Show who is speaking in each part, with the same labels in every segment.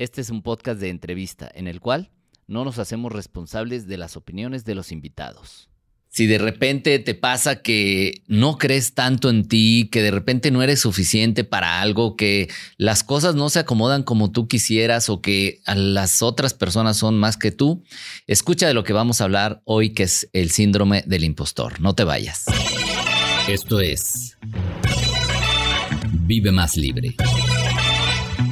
Speaker 1: Este es un podcast de entrevista en el cual no nos hacemos responsables de las opiniones de los invitados. Si de repente te pasa que no crees tanto en ti, que de repente no eres suficiente para algo, que las cosas no se acomodan como tú quisieras o que las otras personas son más que tú, escucha de lo que vamos a hablar hoy, que es el síndrome del impostor. No te vayas. Esto es Vive más libre.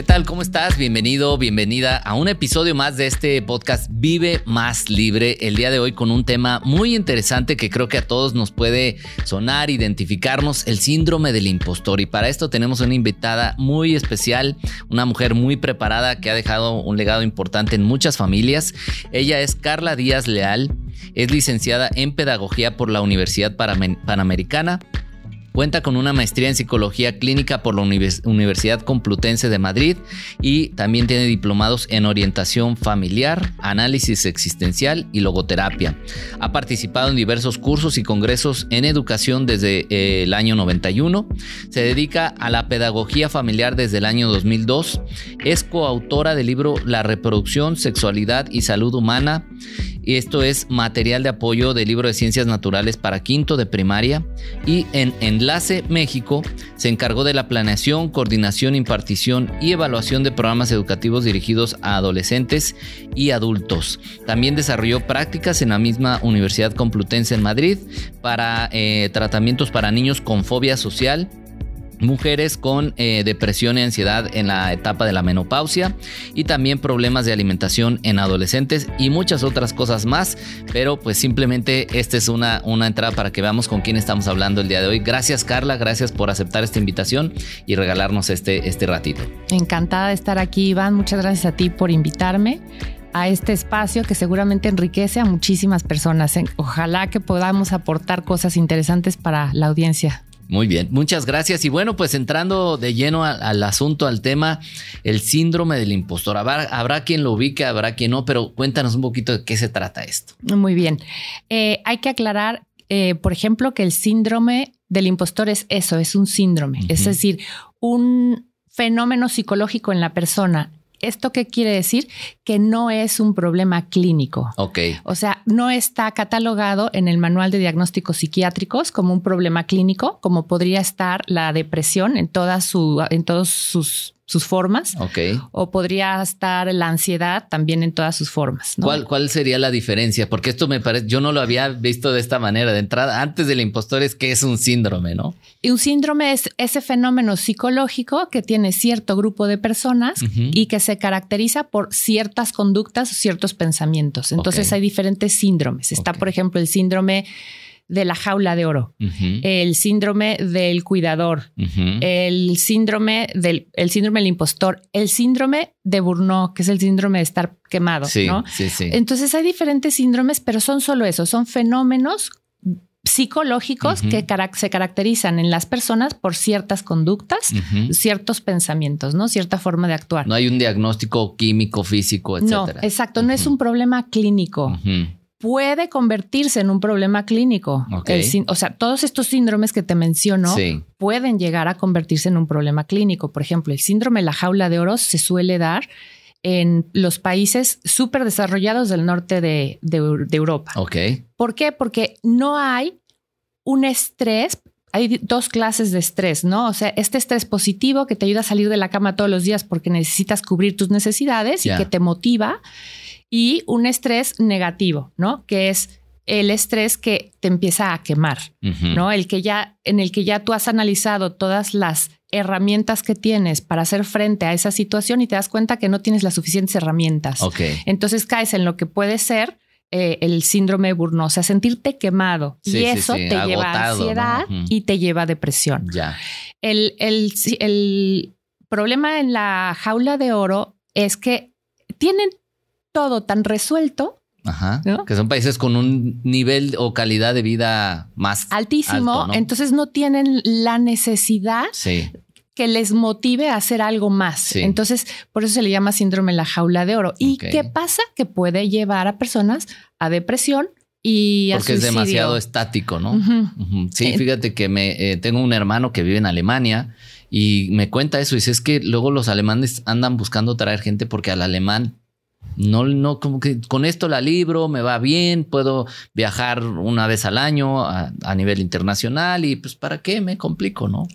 Speaker 1: ¿Qué tal? ¿Cómo estás? Bienvenido, bienvenida a un episodio más de este podcast Vive más libre. El día de hoy con un tema muy interesante que creo que a todos nos puede sonar, identificarnos, el síndrome del impostor. Y para esto tenemos una invitada muy especial, una mujer muy preparada que ha dejado un legado importante en muchas familias. Ella es Carla Díaz Leal, es licenciada en Pedagogía por la Universidad Panamericana Cuenta con una maestría en psicología clínica por la Universidad Complutense de Madrid y también tiene diplomados en orientación familiar, análisis existencial y logoterapia. Ha participado en diversos cursos y congresos en educación desde eh, el año 91. Se dedica a la pedagogía familiar desde el año 2002. Es coautora del libro La reproducción, sexualidad y salud humana y esto es material de apoyo del libro de ciencias naturales para quinto de primaria y en Enlace México se encargó de la planeación, coordinación, impartición y evaluación de programas educativos dirigidos a adolescentes y adultos. También desarrolló prácticas en la misma Universidad Complutense en Madrid para eh, tratamientos para niños con fobia social mujeres con eh, depresión y ansiedad en la etapa de la menopausia y también problemas de alimentación en adolescentes y muchas otras cosas más, pero pues simplemente esta es una, una entrada para que veamos con quién estamos hablando el día de hoy. Gracias Carla, gracias por aceptar esta invitación y regalarnos este, este ratito.
Speaker 2: Encantada de estar aquí Iván, muchas gracias a ti por invitarme a este espacio que seguramente enriquece a muchísimas personas. Ojalá que podamos aportar cosas interesantes para la audiencia.
Speaker 1: Muy bien, muchas gracias. Y bueno, pues entrando de lleno al, asunto, al tema, el síndrome del impostor. Habrá, quien lo ubique, habrá quien no, pero cuéntanos un poquito de qué se trata esto.
Speaker 2: Muy bien. Eh, hay que aclarar, eh, por ejemplo, que el síndrome del impostor es eso, es un síndrome, es decir, un fenómeno psicológico en la persona ¿Esto qué quiere decir? Que no es un problema clínico.
Speaker 1: Ok.
Speaker 2: O sea, no está catalogado en el manual de diagnósticos psiquiátricos como un problema clínico, como podría estar la depresión en, toda su, en todos sus sus formas.
Speaker 1: Ok.
Speaker 2: O podría estar la ansiedad también en todas sus formas.
Speaker 1: ¿Cuál, ¿Cuál sería la diferencia? Porque esto me parece, yo no lo había visto de esta manera de entrada. Antes del impostor es que es un síndrome, ¿no?
Speaker 2: Y un síndrome es ese fenómeno psicológico que tiene cierto grupo de personas y que se caracteriza por ciertas conductas o ciertos pensamientos. Entonces hay diferentes síndromes. Está, por ejemplo, el síndrome de la jaula de oro, el síndrome del cuidador, el síndrome del el síndrome del impostor, el síndrome de Burnout, que es el síndrome de estar quemado, ¿no? Entonces hay diferentes síndromes, pero son solo eso, son fenómenos psicológicos que se caracterizan en las personas por ciertas conductas, ciertos pensamientos, ¿no? Cierta forma de actuar.
Speaker 1: No hay un diagnóstico químico, físico, etcétera.
Speaker 2: No, exacto, no es un problema clínico puede convertirse en un problema clínico. o sea, todos estos síndromes que te menciono pueden llegar a convertirse en un problema clínico. Por ejemplo, el síndrome de la jaula de oro se suele dar en los países súper desarrollados del norte de, Europa. ¿Por qué? Porque no hay un estrés hay dos clases de estrés, ¿no? O sea, este estrés positivo que te ayuda a salir de la cama todos los días porque necesitas cubrir tus necesidades y que te motiva y un estrés negativo, ¿no? Que es el estrés que te empieza a quemar, ¿no? El que ya, en el que ya tú has analizado todas las herramientas que tienes para hacer frente a esa situación y te das cuenta que no tienes las suficientes herramientas. Entonces caes en lo que puede ser eh, el síndrome de Burnout, o sea, sentirte quemado. y eso te lleva a ansiedad y te lleva a depresión.
Speaker 1: Ya.
Speaker 2: El, el, el problema en la jaula de oro es que tienen todo tan resuelto.
Speaker 1: Ajá. Que son países con un nivel o calidad de vida más
Speaker 2: altísimo. Entonces no tienen la necesidad que les motive a hacer algo más. Entonces, por eso se le llama síndrome de la jaula de oro. ¿Y qué pasa? Que puede llevar a personas a depresión y a
Speaker 1: Porque es demasiado estático, ¿no? Sí, fíjate que me eh, tengo un hermano que vive en Alemania y me cuenta eso. Dice, es que luego los alemanes andan buscando traer gente porque al alemán no, no, como que con esto la libro, me va bien, puedo viajar una vez al año a, nivel internacional y pues para qué me complico, ¿no?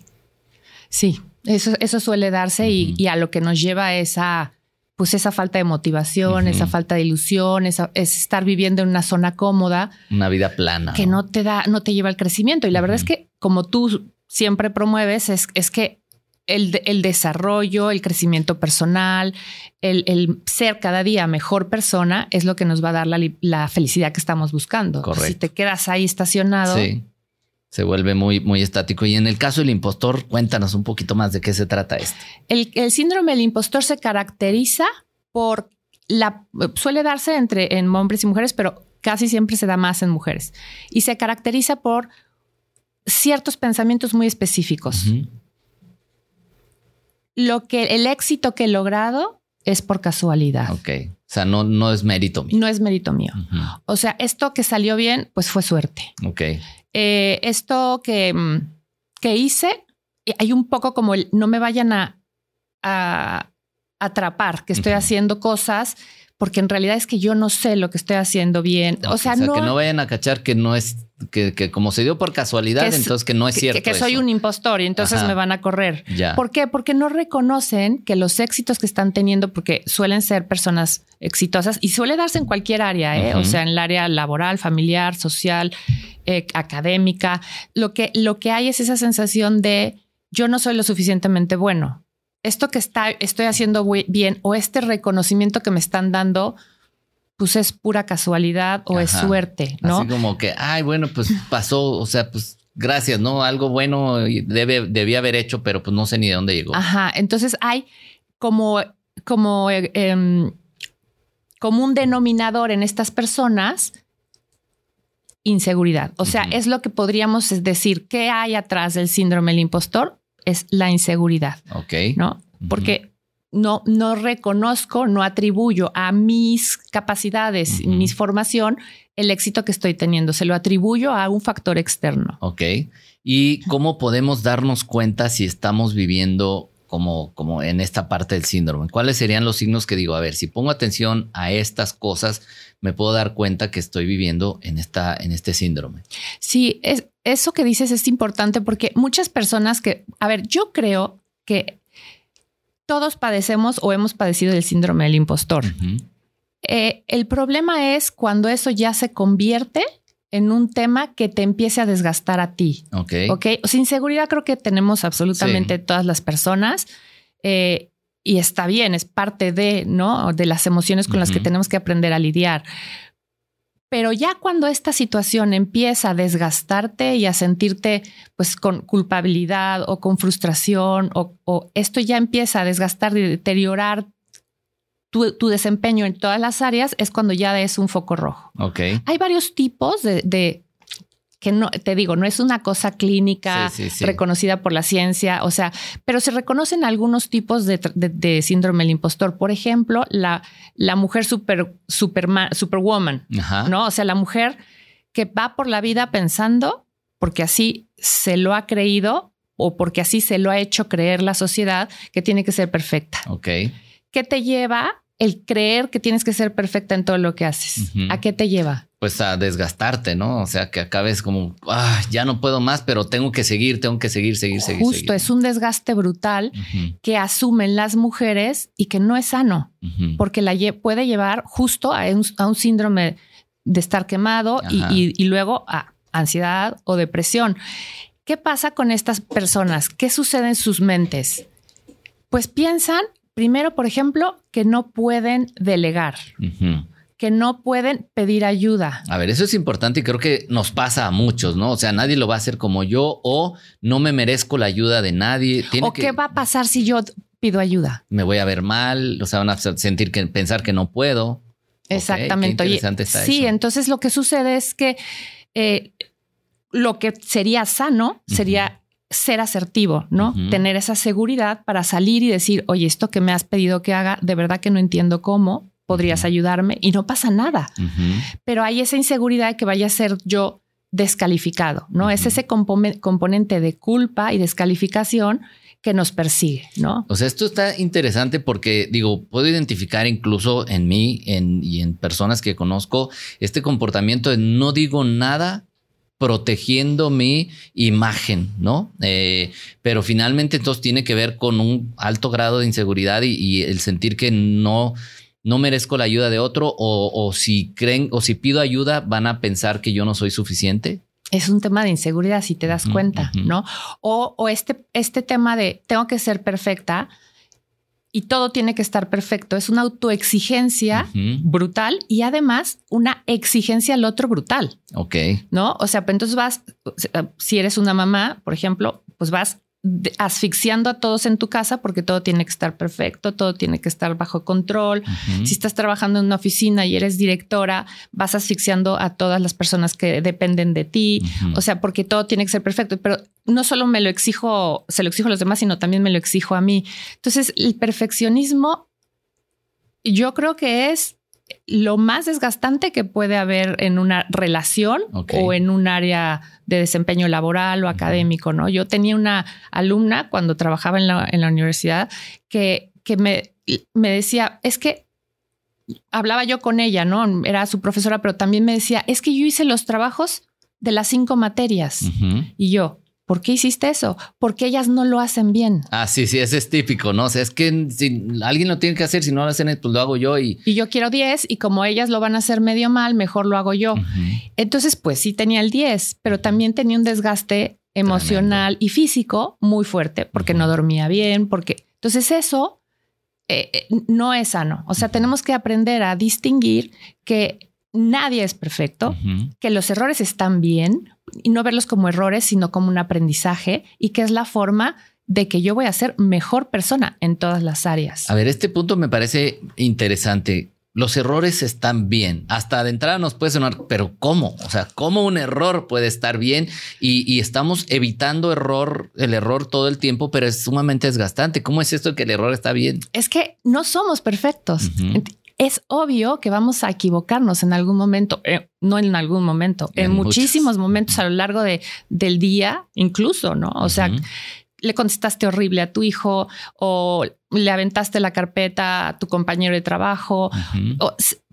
Speaker 2: Sí, eso, eso suele darse y, a lo que nos lleva esa, pues esa falta de motivación, esa falta de ilusión, es estar viviendo en una zona cómoda.
Speaker 1: Una vida plana.
Speaker 2: Que no, te da, no te lleva al crecimiento. Y la verdad es que como tú siempre promueves, es, es que el, desarrollo, el crecimiento personal, el, ser cada día mejor persona es lo que nos va a dar la, felicidad que estamos buscando.
Speaker 1: Correcto.
Speaker 2: Si te quedas ahí estacionado.
Speaker 1: Sí. Se vuelve muy, muy estático. Y en el caso del impostor, cuéntanos un poquito más de qué se trata esto.
Speaker 2: El, el síndrome del impostor se caracteriza por la suele darse entre en hombres y mujeres, pero casi siempre se da más en mujeres. Y se caracteriza por ciertos pensamientos muy específicos lo que el éxito que he logrado es por casualidad.
Speaker 1: Ok. O sea, no, no es mérito mío.
Speaker 2: No es mérito mío. O sea, esto que salió bien, pues fue suerte.
Speaker 1: Ok.
Speaker 2: Eh, esto que, mm, que hice, hay un poco como el no me vayan a, a atrapar, que estoy haciendo cosas porque en realidad es que yo no sé lo que estoy haciendo bien. o sea,
Speaker 1: no, que no vayan a cachar que no es que, como se dio por casualidad, entonces que no es cierto.
Speaker 2: Que, soy un impostor y entonces me van a correr. ¿Por qué? Porque no reconocen que los éxitos que están teniendo, porque suelen ser personas exitosas y suele darse en cualquier área, ¿eh? o sea, en el área laboral, familiar, social, eh, académica. Lo que, lo que hay es esa sensación de yo no soy lo suficientemente bueno esto que está, estoy haciendo bien o este reconocimiento que me están dando, pues es pura casualidad o es suerte, ¿no?
Speaker 1: Así como que, ay, bueno, pues pasó, o sea, pues gracias, ¿no? Algo bueno debe, debía haber hecho, pero pues no sé ni de dónde llegó.
Speaker 2: Ajá, entonces hay como, como, eh, como un denominador en estas personas inseguridad. O sea, es lo que podríamos decir, ¿qué hay atrás del síndrome del impostor? es la inseguridad.
Speaker 1: Ok.
Speaker 2: ¿No? Porque no, no reconozco, no atribuyo a mis capacidades, mi formación, el éxito que estoy teniendo. Se lo atribuyo a un factor externo.
Speaker 1: Ok. ¿Y cómo podemos darnos cuenta si estamos viviendo como, como en esta parte del síndrome? ¿Cuáles serían los signos que digo, a ver, si pongo atención a estas cosas, me puedo dar cuenta que estoy viviendo en, esta, en este síndrome?
Speaker 2: Sí, es, eso que dices es importante porque muchas personas que, a ver, yo creo que todos padecemos o hemos padecido el síndrome del impostor. Eh, el problema es cuando eso ya se convierte en un tema que te empiece a desgastar a ti.
Speaker 1: Ok.
Speaker 2: Ok. Sin seguridad creo que tenemos absolutamente todas las personas. Eh, y está bien, es parte de, ¿no? De las emociones con las que tenemos que aprender a lidiar. Pero ya cuando esta situación empieza a desgastarte y a sentirte pues con culpabilidad o con frustración o, esto ya empieza a desgastar y deteriorar tu, desempeño en todas las áreas, es cuando ya es un foco rojo.
Speaker 1: Ok.
Speaker 2: Hay varios tipos de, que no, te digo, no es una cosa clínica reconocida por la ciencia, o sea, pero se reconocen algunos tipos de, síndrome del impostor. Por ejemplo, la, la mujer super, superman, superwoman, ¿no? O sea, la mujer que va por la vida pensando, porque así se lo ha creído o porque así se lo ha hecho creer la sociedad, que tiene que ser perfecta.
Speaker 1: Ok.
Speaker 2: ¿Qué te lleva el creer que tienes que ser perfecta en todo lo que haces? ¿A qué te lleva?
Speaker 1: Pues a desgastarte, ¿no? O sea, que acabes como, ah, ya no puedo más, pero tengo que seguir, tengo que seguir, seguir, seguir.
Speaker 2: Justo, es un desgaste brutal que asumen las mujeres y que no es sano, porque la puede llevar justo a un, síndrome de estar quemado y, luego a ansiedad o depresión. ¿Qué pasa con estas personas? ¿Qué sucede en sus mentes? Pues piensan, primero, por ejemplo, que no pueden delegar que no pueden pedir ayuda.
Speaker 1: A ver, eso es importante y creo que nos pasa a muchos, ¿no? O sea, nadie lo va a hacer como yo o no me merezco la ayuda de nadie.
Speaker 2: o qué va a pasar si yo pido ayuda.
Speaker 1: Me voy a ver mal, o sea, van a sentir que pensar que no puedo.
Speaker 2: Exactamente. sí, entonces lo que sucede es que eh, lo que sería sano sería ser asertivo, ¿no? Tener esa seguridad para salir y decir, oye, esto que me has pedido que haga, de verdad que no entiendo cómo, podrías ayudarme y no pasa nada. Pero hay esa inseguridad de que vaya a ser yo descalificado, ¿no? Es ese componente de culpa y descalificación que nos persigue, ¿no?
Speaker 1: O sea, esto está interesante porque, digo, puedo identificar incluso en mí y en personas que conozco este comportamiento de no digo nada protegiendo mi imagen, ¿no? Eh, pero finalmente entonces tiene que ver con un alto grado de inseguridad y, el sentir que no, no merezco la ayuda de otro o, o, si creen o si pido ayuda van a pensar que yo no soy suficiente
Speaker 2: es un tema de inseguridad, si te das cuenta, ¿no? O, este, este tema de tengo que ser perfecta y todo tiene que estar perfecto. Es una autoexigencia brutal y además una exigencia al otro brutal.
Speaker 1: Ok.
Speaker 2: ¿No? O sea, pues entonces vas, si eres una mamá, por ejemplo, pues vas asfixiando a todos en tu casa porque todo tiene que estar perfecto, todo tiene que estar bajo control. Si estás trabajando en una oficina y eres directora, vas asfixiando a todas las personas que dependen de ti. O sea, porque todo tiene que ser perfecto. Pero no solo me lo exijo, se lo exijo a los demás, sino también me lo exijo a mí. Entonces, el perfeccionismo, yo creo que es lo más desgastante que puede haber en una relación o en un área de desempeño laboral o académico, ¿no? Yo tenía una alumna cuando trabajaba en la, en la universidad que, que me, me decía, es que hablaba yo con ella, ¿no? Era su profesora, pero también me decía, es que yo hice los trabajos de las cinco materias. Y yo, ¿Por qué hiciste eso? Porque ellas no lo hacen bien.
Speaker 1: Ah, sí, sí, ese es típico, ¿no? O sea, es que si alguien lo tiene que hacer, si no lo hacen, pues lo hago yo y...
Speaker 2: Y yo quiero 10 y como ellas lo van a hacer medio mal, mejor lo hago yo. Entonces, pues sí tenía el 10, pero también tenía un desgaste emocional y físico muy fuerte porque no dormía bien, porque... Entonces eso eh, eh, no es sano. O sea, tenemos que aprender a distinguir que nadie es perfecto, que los errores están bien y no verlos como errores, sino como un aprendizaje y que es la forma de que yo voy a ser mejor persona en todas las áreas.
Speaker 1: A ver, este punto me parece interesante. Los errores están bien. Hasta de entrada nos puede sonar, pero ¿cómo? O sea, ¿cómo un error puede estar bien? Y, estamos evitando error, el error todo el tiempo, pero es sumamente desgastante. ¿Cómo es esto que el error está bien?
Speaker 2: Es que no somos perfectos es obvio que vamos a equivocarnos en algún momento, eh, no en algún momento, en, muchísimos momentos a lo largo de, del día, incluso, ¿no? O sea, le contestaste horrible a tu hijo o le aventaste la carpeta a tu compañero de trabajo.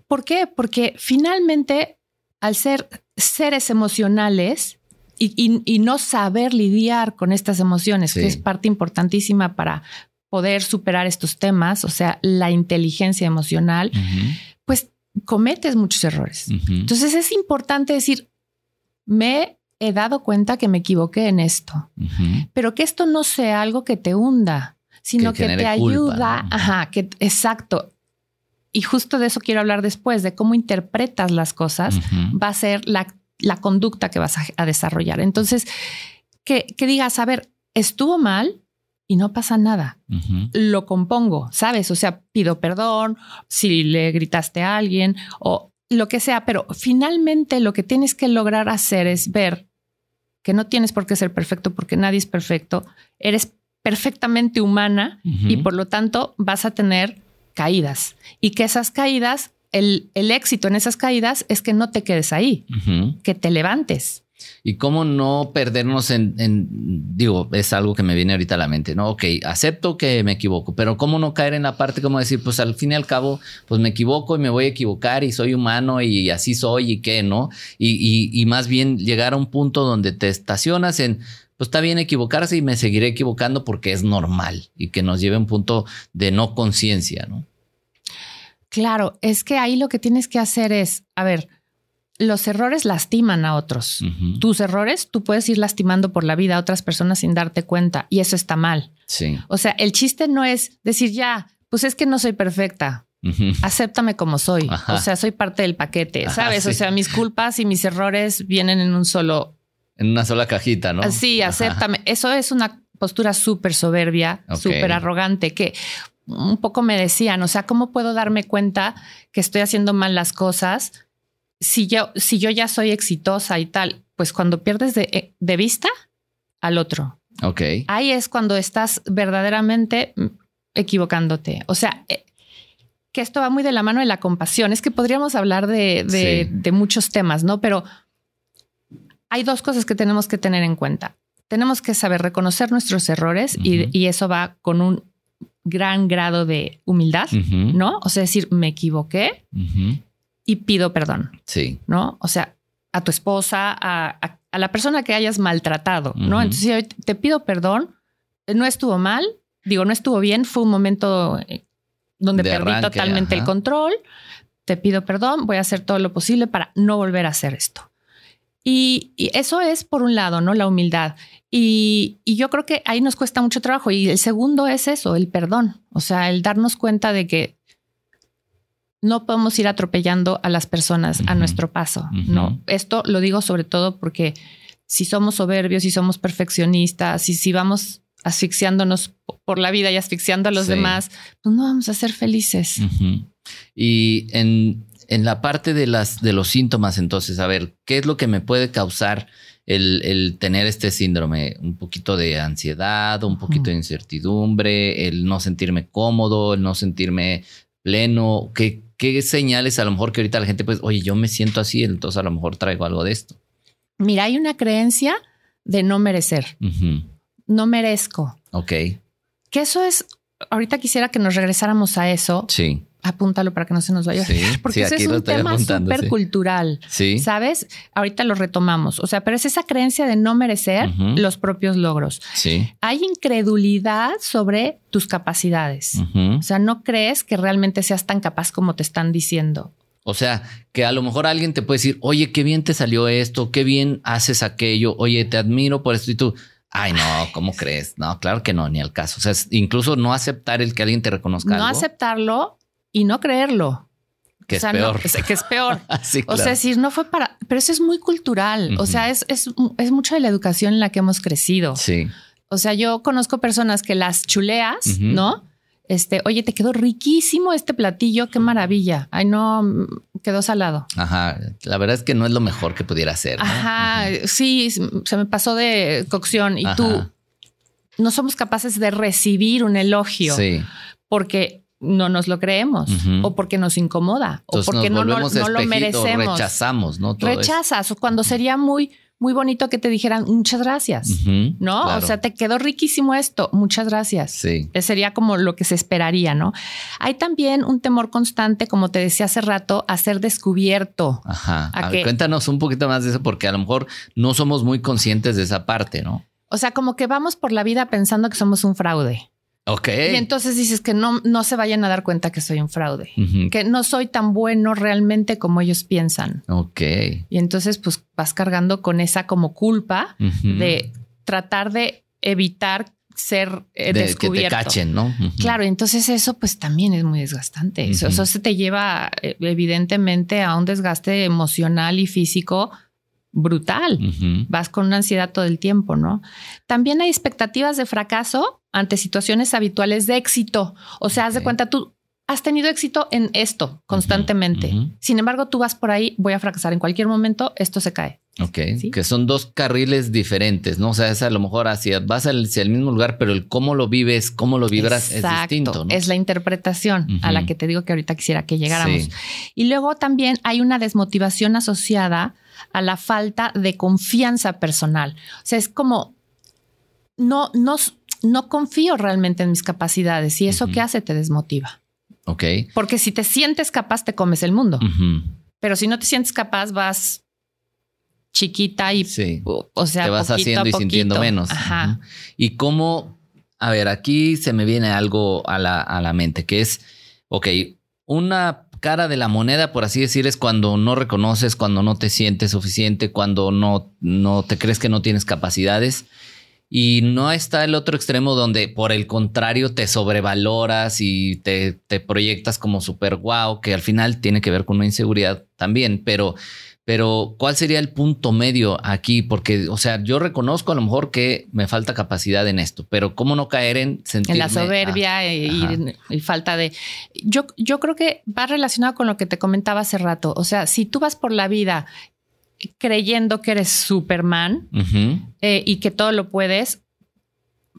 Speaker 2: ¿Por qué? Porque finalmente, al ser seres emocionales, y, no saber lidiar con estas emociones, que es parte importantísima para poder superar estos temas, o sea, la inteligencia emocional, pues cometes muchos errores. Entonces es importante decir, me he dado cuenta que me equivoqué en esto, pero que esto no sea algo que te hunda, sino que, te ayuda, ajá, que exacto. Y justo de eso quiero hablar después, de cómo interpretas las cosas, va a ser la, conducta que vas a, desarrollar. Entonces, que, que digas, a ver, estuvo mal, y no pasa nada. Lo compongo, ¿sabes? O sea, pido perdón si le gritaste a alguien o lo que sea, pero finalmente lo que tienes que lograr hacer es ver que no tienes por qué ser perfecto porque nadie es perfecto, eres perfectamente humana y por lo tanto vas a tener caídas. Y que esas caídas, el, el éxito en esas caídas es que no te quedes ahí, que te levantes
Speaker 1: y cómo no perdernos en, digo, es algo que me viene ahorita a la mente, ¿no? Ok, acepto que me equivoco, pero cómo no caer en la parte como decir, pues al fin y al cabo, pues me equivoco y me voy a equivocar y soy humano y así soy y qué, ¿no? Y, más bien llegar a un punto donde te estacionas en, pues está bien equivocarse y me seguiré equivocando porque es normal y que nos lleve a un punto de no conciencia, ¿no?
Speaker 2: Claro, es que ahí lo que tienes que hacer es, a ver, los errores lastiman a otros. Tus errores, tú puedes ir lastimando por la vida a otras personas sin darte cuenta y eso está mal.
Speaker 1: Sí.
Speaker 2: O sea, el chiste no es decir ya, pues es que no soy perfecta. Acéptame como soy. O sea, soy parte del paquete, ¿sabes? O sea, mis culpas y mis errores vienen en un solo.
Speaker 1: En una sola cajita, ¿no?
Speaker 2: Sí, acéptame. Eso es una postura súper soberbia, súper arrogante, que un poco me decían, o sea, ¿cómo puedo darme cuenta que estoy haciendo mal las cosas? Si yo, si yo ya soy exitosa y tal, pues cuando pierdes de, eh, vista al otro,
Speaker 1: Ok.
Speaker 2: Ahí es cuando estás verdaderamente mm, equivocándote. O sea, eh, que esto va muy de la mano de la compasión. Es que podríamos hablar de, de, de muchos temas, ¿no? Pero hay dos cosas que tenemos que tener en cuenta. Tenemos que saber reconocer nuestros errores y, y, eso va con un gran grado de humildad, ¿no? O sea, decir, me equivoqué y pido perdón.
Speaker 1: Sí.
Speaker 2: ¿No? O sea, a tu esposa, a, a, la persona que hayas maltratado, ¿no? Entonces, te pido perdón, no estuvo mal, digo, no estuvo bien, fue un momento eh, donde perdí totalmente el control, te pido perdón, voy a hacer todo lo posible para no volver a hacer esto. Y, eso es por un lado, ¿no? La humildad. Y, yo creo que ahí nos cuesta mucho trabajo. Y el segundo es eso, el perdón. O sea, el darnos cuenta de que no podemos ir atropellando a las personas a nuestro paso, ¿no? Esto lo digo sobre todo porque si somos soberbios, si somos perfeccionistas, y si vamos asfixiándonos por la vida y asfixiando a los demás, pues no vamos a ser felices.
Speaker 1: Y en en la parte de las de los síntomas, entonces, a ver, ¿qué es lo que me puede causar el, tener este síndrome? Un poquito de ansiedad, un poquito de incertidumbre, el no sentirme cómodo, el no sentirme pleno. ¿Qué, qué señales a lo mejor que ahorita la gente, pues, oye, yo me siento así, entonces a lo mejor traigo algo de esto?
Speaker 2: Mira, hay una creencia de no merecer. No merezco.
Speaker 1: Ok.
Speaker 2: Que eso es, ahorita quisiera que nos regresáramos a eso.
Speaker 1: Sí
Speaker 2: apúntalo para que no se nos vaya. Sí, porque ese es un tema súper cultural.
Speaker 1: Sí.
Speaker 2: ¿Sabes? Ahorita lo retomamos. O sea, pero es esa creencia de no merecer los propios logros.
Speaker 1: Sí.
Speaker 2: Hay incredulidad sobre tus capacidades. O sea, no crees que realmente seas tan capaz como te están diciendo.
Speaker 1: O sea, que a lo mejor alguien te puede decir, oye, qué bien te salió esto, qué bien haces aquello, oye, te admiro por esto y tú, Ay, no, ¿cómo crees? No, claro que no, ni al caso. O sea, incluso no aceptar el que alguien te reconozca.
Speaker 2: No aceptarlo y no creerlo.
Speaker 1: Que es peor.
Speaker 2: que es peor. O sea, decir, no fue para, pero eso es muy cultural. O sea, es, es, es mucho de la educación en la que hemos crecido.
Speaker 1: Sí.
Speaker 2: O sea, yo conozco personas que las chuleas, ¿no? Este, oye, te quedó riquísimo este platillo, qué maravilla. Ay, no, quedó salado.
Speaker 1: Ajá, la verdad es que no es lo mejor que pudiera ser.
Speaker 2: Ajá, sí, se me pasó de cocción y tú no somos capaces de recibir un elogio.
Speaker 1: Sí.
Speaker 2: Porque no nos lo creemos o porque nos incomoda o porque no, no, lo merecemos.
Speaker 1: Rechazamos, ¿no?
Speaker 2: Rechazas cuando sería muy, muy bonito que te dijeran muchas gracias, ¿no? O sea, te quedó riquísimo esto, muchas gracias.
Speaker 1: Sí.
Speaker 2: Sería como lo que se esperaría, ¿no? Hay también un temor constante, como te decía hace rato, a ser descubierto.
Speaker 1: Ajá. A cuéntanos un poquito más de eso porque a lo mejor no somos muy conscientes de esa parte, ¿no?
Speaker 2: O sea, como que vamos por la vida pensando que somos un fraude.
Speaker 1: Ok.
Speaker 2: Y entonces dices que no, no se vayan a dar cuenta que soy un fraude, que no soy tan bueno realmente como ellos piensan.
Speaker 1: Ok.
Speaker 2: Y entonces pues vas cargando con esa como culpa de tratar de evitar ser eh, descubierto.
Speaker 1: Que te cachen, ¿no?
Speaker 2: Claro, entonces eso pues también es muy desgastante. Eso, eso se te lleva eh, evidentemente a un desgaste emocional y físico brutal. Vas con una ansiedad todo el tiempo, ¿no? También hay expectativas de fracaso ante situaciones habituales de éxito. O sea, haz de cuenta, tú has tenido éxito en esto constantemente. Sin embargo, tú vas por ahí, voy a fracasar en cualquier momento, esto se cae.
Speaker 1: Ok, que son dos carriles diferentes, ¿no? O sea, es a lo mejor hacia, vas al, el mismo lugar, pero el cómo lo vives, cómo lo vibras es distinto.
Speaker 2: Es la interpretación a la que te digo que ahorita quisiera que llegáramos. Y luego también hay una desmotivación asociada a la falta de confianza personal. O sea, es como, no, no, no confío realmente en mis capacidades y eso que hace te desmotiva.
Speaker 1: Ok.
Speaker 2: Porque si te sientes capaz, te comes el mundo. Pero si no te sientes capaz, vas chiquita y, o sea,
Speaker 1: te vas haciendo y sintiendo menos.
Speaker 2: Ajá.
Speaker 1: Y cómo, a ver, aquí se me viene algo a la, a la mente, que es, ok, una cara de la moneda, por así decir, es cuando no reconoces, cuando no te sientes suficiente, cuando no, no te crees que no tienes capacidades. Y no está el otro extremo donde por el contrario te sobrevaloras y te, te proyectas como súper guau, que al final tiene que ver con una inseguridad también, pero pero, ¿cuál sería el punto medio aquí? Porque, o sea, yo reconozco a lo mejor que me falta capacidad en esto, pero ¿cómo no caer en sentirme...
Speaker 2: En la soberbia y, falta de... Yo, yo creo que va relacionado con lo que te comentaba hace rato. O sea, si tú vas por la vida creyendo que eres Superman eh, y que todo lo puedes,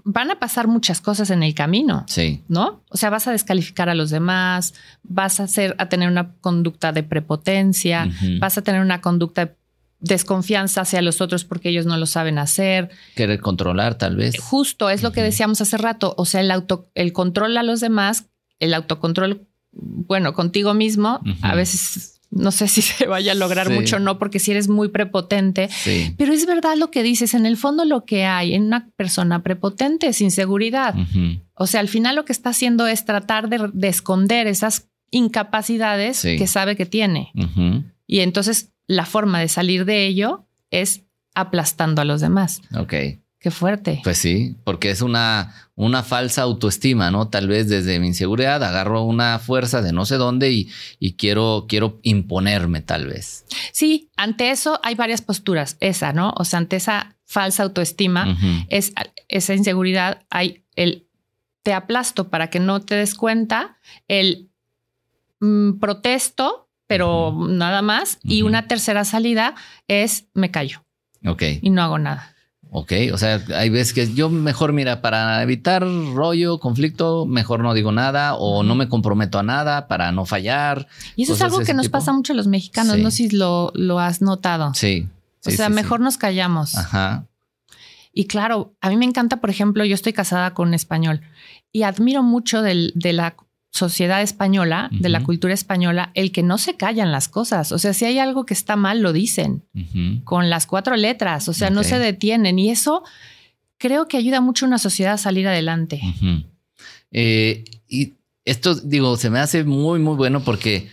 Speaker 2: van a pasar muchas cosas en el camino.
Speaker 1: Sí.
Speaker 2: ¿No? O sea, vas a descalificar a los demás, vas a hacer, a tener una conducta de prepotencia, vas a tener una conducta de desconfianza hacia los otros porque ellos no lo saben hacer.
Speaker 1: Querer controlar, tal vez.
Speaker 2: Justo, es lo que decíamos hace rato. O sea, el auto, el control a los demás, el autocontrol, bueno, contigo mismo, a veces no sé si se vaya a lograr mucho o no, porque si eres muy prepotente. Pero es verdad lo que dices. En el fondo, lo que hay en una persona prepotente es inseguridad. O sea, al final lo que está haciendo es tratar de, esconder esas incapacidades que sabe que tiene. Y entonces la forma de salir de ello es aplastando a los demás.
Speaker 1: Ok.
Speaker 2: Qué fuerte.
Speaker 1: Pues sí, porque es una, una falsa autoestima, ¿no? Tal vez desde mi inseguridad agarro una fuerza de no sé dónde y, y quiero, quiero imponerme, tal vez.
Speaker 2: Sí, ante eso hay varias posturas. Esa, ¿no? O sea, ante esa falsa autoestima, es, esa inseguridad, hay el te aplasto para que no te des cuenta, el mm, protesto, pero nada más, y una tercera salida es me callo.
Speaker 1: Ok.
Speaker 2: Y no hago nada.
Speaker 1: Ok, o sea, hay veces que yo mejor, mira, para evitar rollo, conflicto, mejor no digo nada o no me comprometo a nada para no fallar.
Speaker 2: Y eso es algo que nos pasa mucho a los mexicanos, no sé si lo, lo has notado.
Speaker 1: Sí.
Speaker 2: o sea, mejor nos callamos.
Speaker 1: Ajá.
Speaker 2: Y claro, a mí me encanta, por ejemplo, yo estoy casada con un español y admiro mucho del, de la sociedad española, de la cultura española, el que no se callan las cosas. O sea, si hay algo que está mal, lo dicen con las cuatro letras. O sea, no se detienen. Y eso creo que ayuda mucho a una sociedad a salir adelante.
Speaker 1: Eh, y esto, digo, se me hace muy, muy bueno porque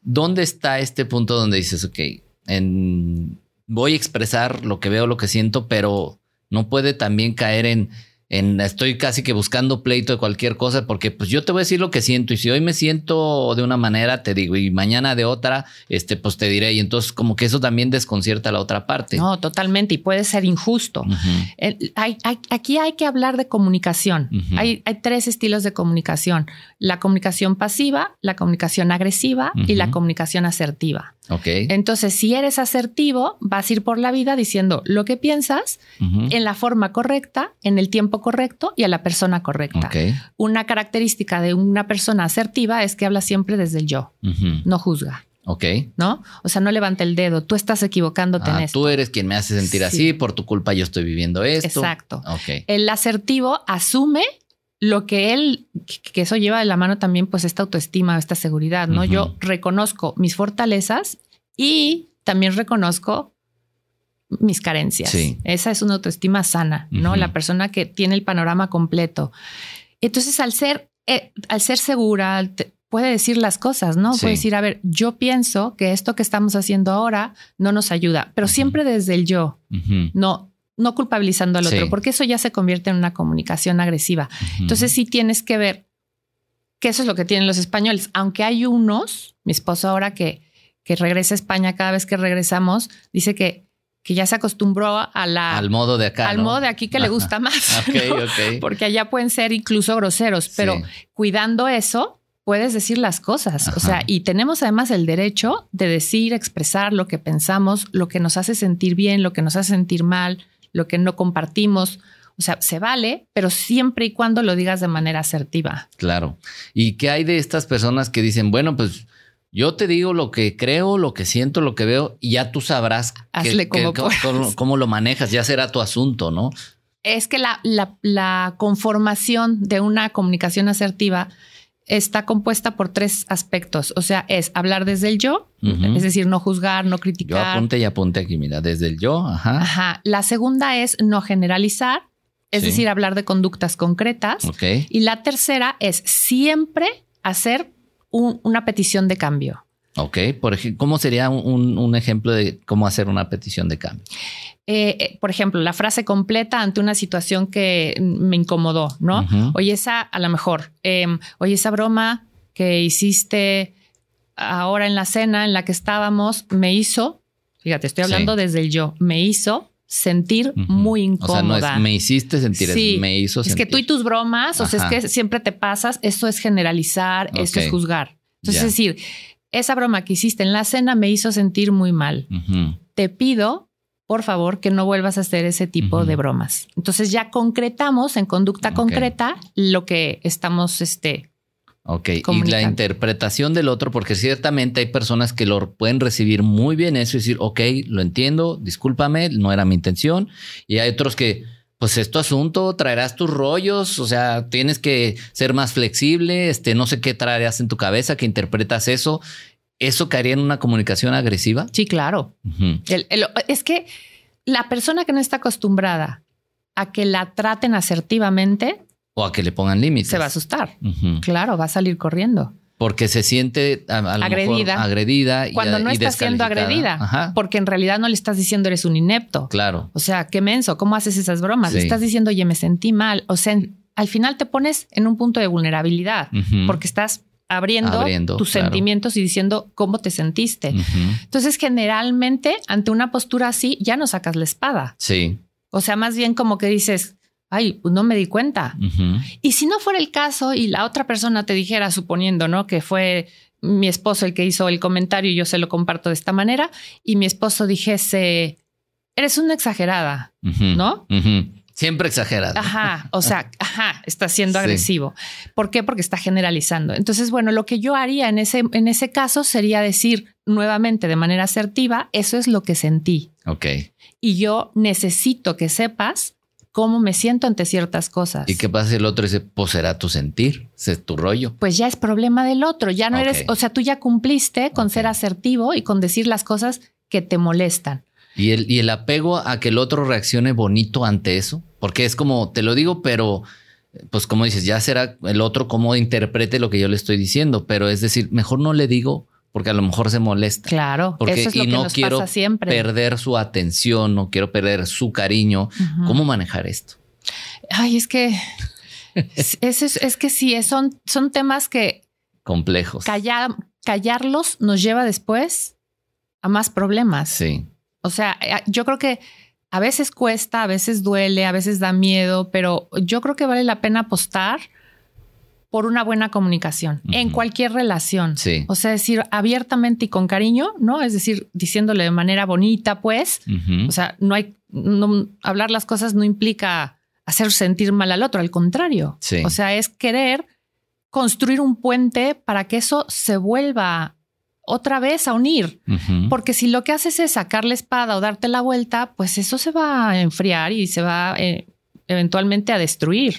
Speaker 1: ¿dónde está este punto donde dices, ok, en, voy a expresar lo que veo, lo que siento, pero no puede también caer en estoy casi que buscando pleito de cualquier cosa porque pues yo te voy a decir lo que siento y si hoy me siento de una manera te digo y mañana de otra este pues te diré y entonces como que eso también desconcierta a la otra parte.
Speaker 2: No totalmente y puede ser injusto. Aquí hay que hablar de comunicación. Hay, hay, tres estilos de comunicación la comunicación pasiva la comunicación agresiva y la comunicación asertiva.
Speaker 1: Ok.
Speaker 2: Entonces, si eres asertivo, vas a ir por la vida diciendo lo que piensas en la forma correcta, en el tiempo correcto y a la persona correcta. Una característica de una persona asertiva es que habla siempre desde el yo, no juzga.
Speaker 1: Ok.
Speaker 2: ¿No? O sea, no levanta el dedo. Tú estás equivocándote en ah, esto.
Speaker 1: Tú eres quien me hace sentir así. Por tu culpa yo estoy viviendo esto.
Speaker 2: Exacto.
Speaker 1: Ok.
Speaker 2: El asertivo asume lo que él, que eso lleva de la mano también, pues esta autoestima, esta seguridad, ¿no? Yo reconozco mis fortalezas y también reconozco mis carencias. Esa es una autoestima sana, ¿no? La persona que tiene el panorama completo. Entonces, al ser, eh, al ser segura, puede decir las cosas, ¿no? Puede decir, a ver, yo pienso que esto que estamos haciendo ahora no nos ayuda, pero siempre desde el yo, no no culpabilizando al otro, porque eso ya se convierte en una comunicación agresiva. Entonces sí tienes que ver que eso es lo que tienen los españoles, aunque hay unos, mi esposo ahora que, que regresa a España cada vez que regresamos, dice que que ya se acostumbró a la
Speaker 1: al modo de acá,
Speaker 2: al modo de aquí que le gusta más, porque allá pueden ser incluso groseros, pero cuidando eso puedes decir las cosas, o sea, y tenemos además el derecho de decir, expresar lo que pensamos, lo que nos hace sentir bien, lo que nos hace sentir mal, lo que no compartimos. O sea, se vale, pero siempre y cuando lo digas de manera asertiva.
Speaker 1: Claro. ¿Y qué hay de estas personas que dicen, bueno, pues yo te digo lo que creo, lo que siento, lo que veo, y ya tú sabrás cómo, lo manejas, ya será tu asunto, ¿no?
Speaker 2: Es que la, la conformación de una comunicación asertiva está compuesta por tres aspectos. O sea, es hablar desde el yo, es decir, no juzgar, no criticar.
Speaker 1: Yo apunte y apunte aquí, mira, desde el yo. Ajá.
Speaker 2: Ajá. La segunda es no generalizar, es decir, hablar de conductas concretas. Y la tercera es siempre hacer una petición de cambio.
Speaker 1: Ok, por ejemplo, ¿cómo sería un, ejemplo de cómo hacer una petición de cambio?
Speaker 2: Eh, eh, por ejemplo, la frase completa ante una situación que me incomodó, ¿no? Oye, esa, a lo mejor, em, oye, esa broma que hiciste ahora en la cena en la que estábamos me hizo, fíjate, estoy hablando desde el yo, me hizo sentir muy incómoda. O sea, no
Speaker 1: es me hiciste sentir, es me hizo sentir.
Speaker 2: Es que tú y tus bromas, o sea, es que siempre te pasas, eso es generalizar, eso es juzgar. Entonces, es decir, esa broma que hiciste en la cena me hizo sentir muy mal. Te pido por favor, que no vuelvas a hacer ese tipo de bromas. Entonces ya concretamos en conducta concreta lo que estamos este,
Speaker 1: Ok, y la interpretación del otro, porque ciertamente hay personas que lo pueden recibir muy bien eso y decir, ok, lo entiendo, discúlpame, no era mi intención. Y hay otros que, pues es tu asunto, traerás tus rollos, o sea, tienes que ser más flexible, este, no sé qué traerás en tu cabeza que interpretas eso. ¿Eso caería en una comunicación agresiva?
Speaker 2: Sí, claro. es que la persona que no está acostumbrada a que la traten asertivamente,
Speaker 1: o a que le pongan límites.
Speaker 2: Se va a asustar. Claro, va a salir corriendo.
Speaker 1: Porque se siente agredida. agredida
Speaker 2: Cuando no está siendo agredida. Porque en realidad no le estás diciendo eres un inepto.
Speaker 1: Claro.
Speaker 2: O sea, qué menso, ¿cómo haces esas bromas? Le estás diciendo, oye, me sentí mal. O sea, al final te pones en un punto de vulnerabilidad porque estás abriendo, tus sentimientos y diciendo cómo te sentiste. Entonces, generalmente, ante una postura así, ya no sacas la espada.
Speaker 1: Sí.
Speaker 2: O sea, más bien como que dices, ay, pues no me di cuenta. Y si no fuera el caso y la otra persona te dijera, suponiendo, ¿no? Que fue mi esposo el que hizo el comentario y yo se lo comparto de esta manera, y mi esposo dijese, eres una exagerada, ¿no?
Speaker 1: Siempre exagerada.
Speaker 2: Ajá, o sea, ajá, está siendo agresivo. ¿Por qué? Porque está generalizando. Entonces, bueno, lo que yo haría en ese, en ese caso sería decir nuevamente de manera asertiva, eso es lo que sentí.
Speaker 1: Ok.
Speaker 2: Y yo necesito que sepas cómo me siento ante ciertas cosas.
Speaker 1: ¿Y qué pasa si el otro dice, pues será tu sentir, es tu rollo?
Speaker 2: Pues ya es problema del otro, ya no eres, o sea, tú ya cumpliste con ser asertivo y con decir las cosas que te molestan.
Speaker 1: ¿Y el, y el apego a que el otro reaccione bonito ante eso, porque es como, te lo digo, pero pues como dices, ya será el otro cómo interprete lo que yo le estoy diciendo, pero es decir, mejor no le digo porque a lo mejor se molesta.
Speaker 2: Claro, porque, eso es lo y que no nos quiero pasa siempre.
Speaker 1: perder su atención, no quiero perder su cariño. ¿Cómo manejar esto?
Speaker 2: Ay, es que es, es, que sí, son, son temas que
Speaker 1: complejos.
Speaker 2: callarlos nos lleva después a más problemas.
Speaker 1: Sí.
Speaker 2: O sea, eh, yo creo que a veces cuesta, a veces duele, a veces da miedo, pero yo creo que vale la pena apostar por una buena comunicación en cualquier relación.
Speaker 1: Sí.
Speaker 2: O sea, decir abiertamente y con cariño, ¿no? Es decir, diciéndole de manera bonita, pues. O sea, no hay, hablar las cosas no implica hacer sentir mal al otro, al contrario.
Speaker 1: Sí.
Speaker 2: O sea, es querer construir un puente para que eso se vuelva otra vez a unir. Porque si lo que haces es sacar la espada o darte la vuelta, pues eso se va a enfriar y se va eh, eventualmente a destruir,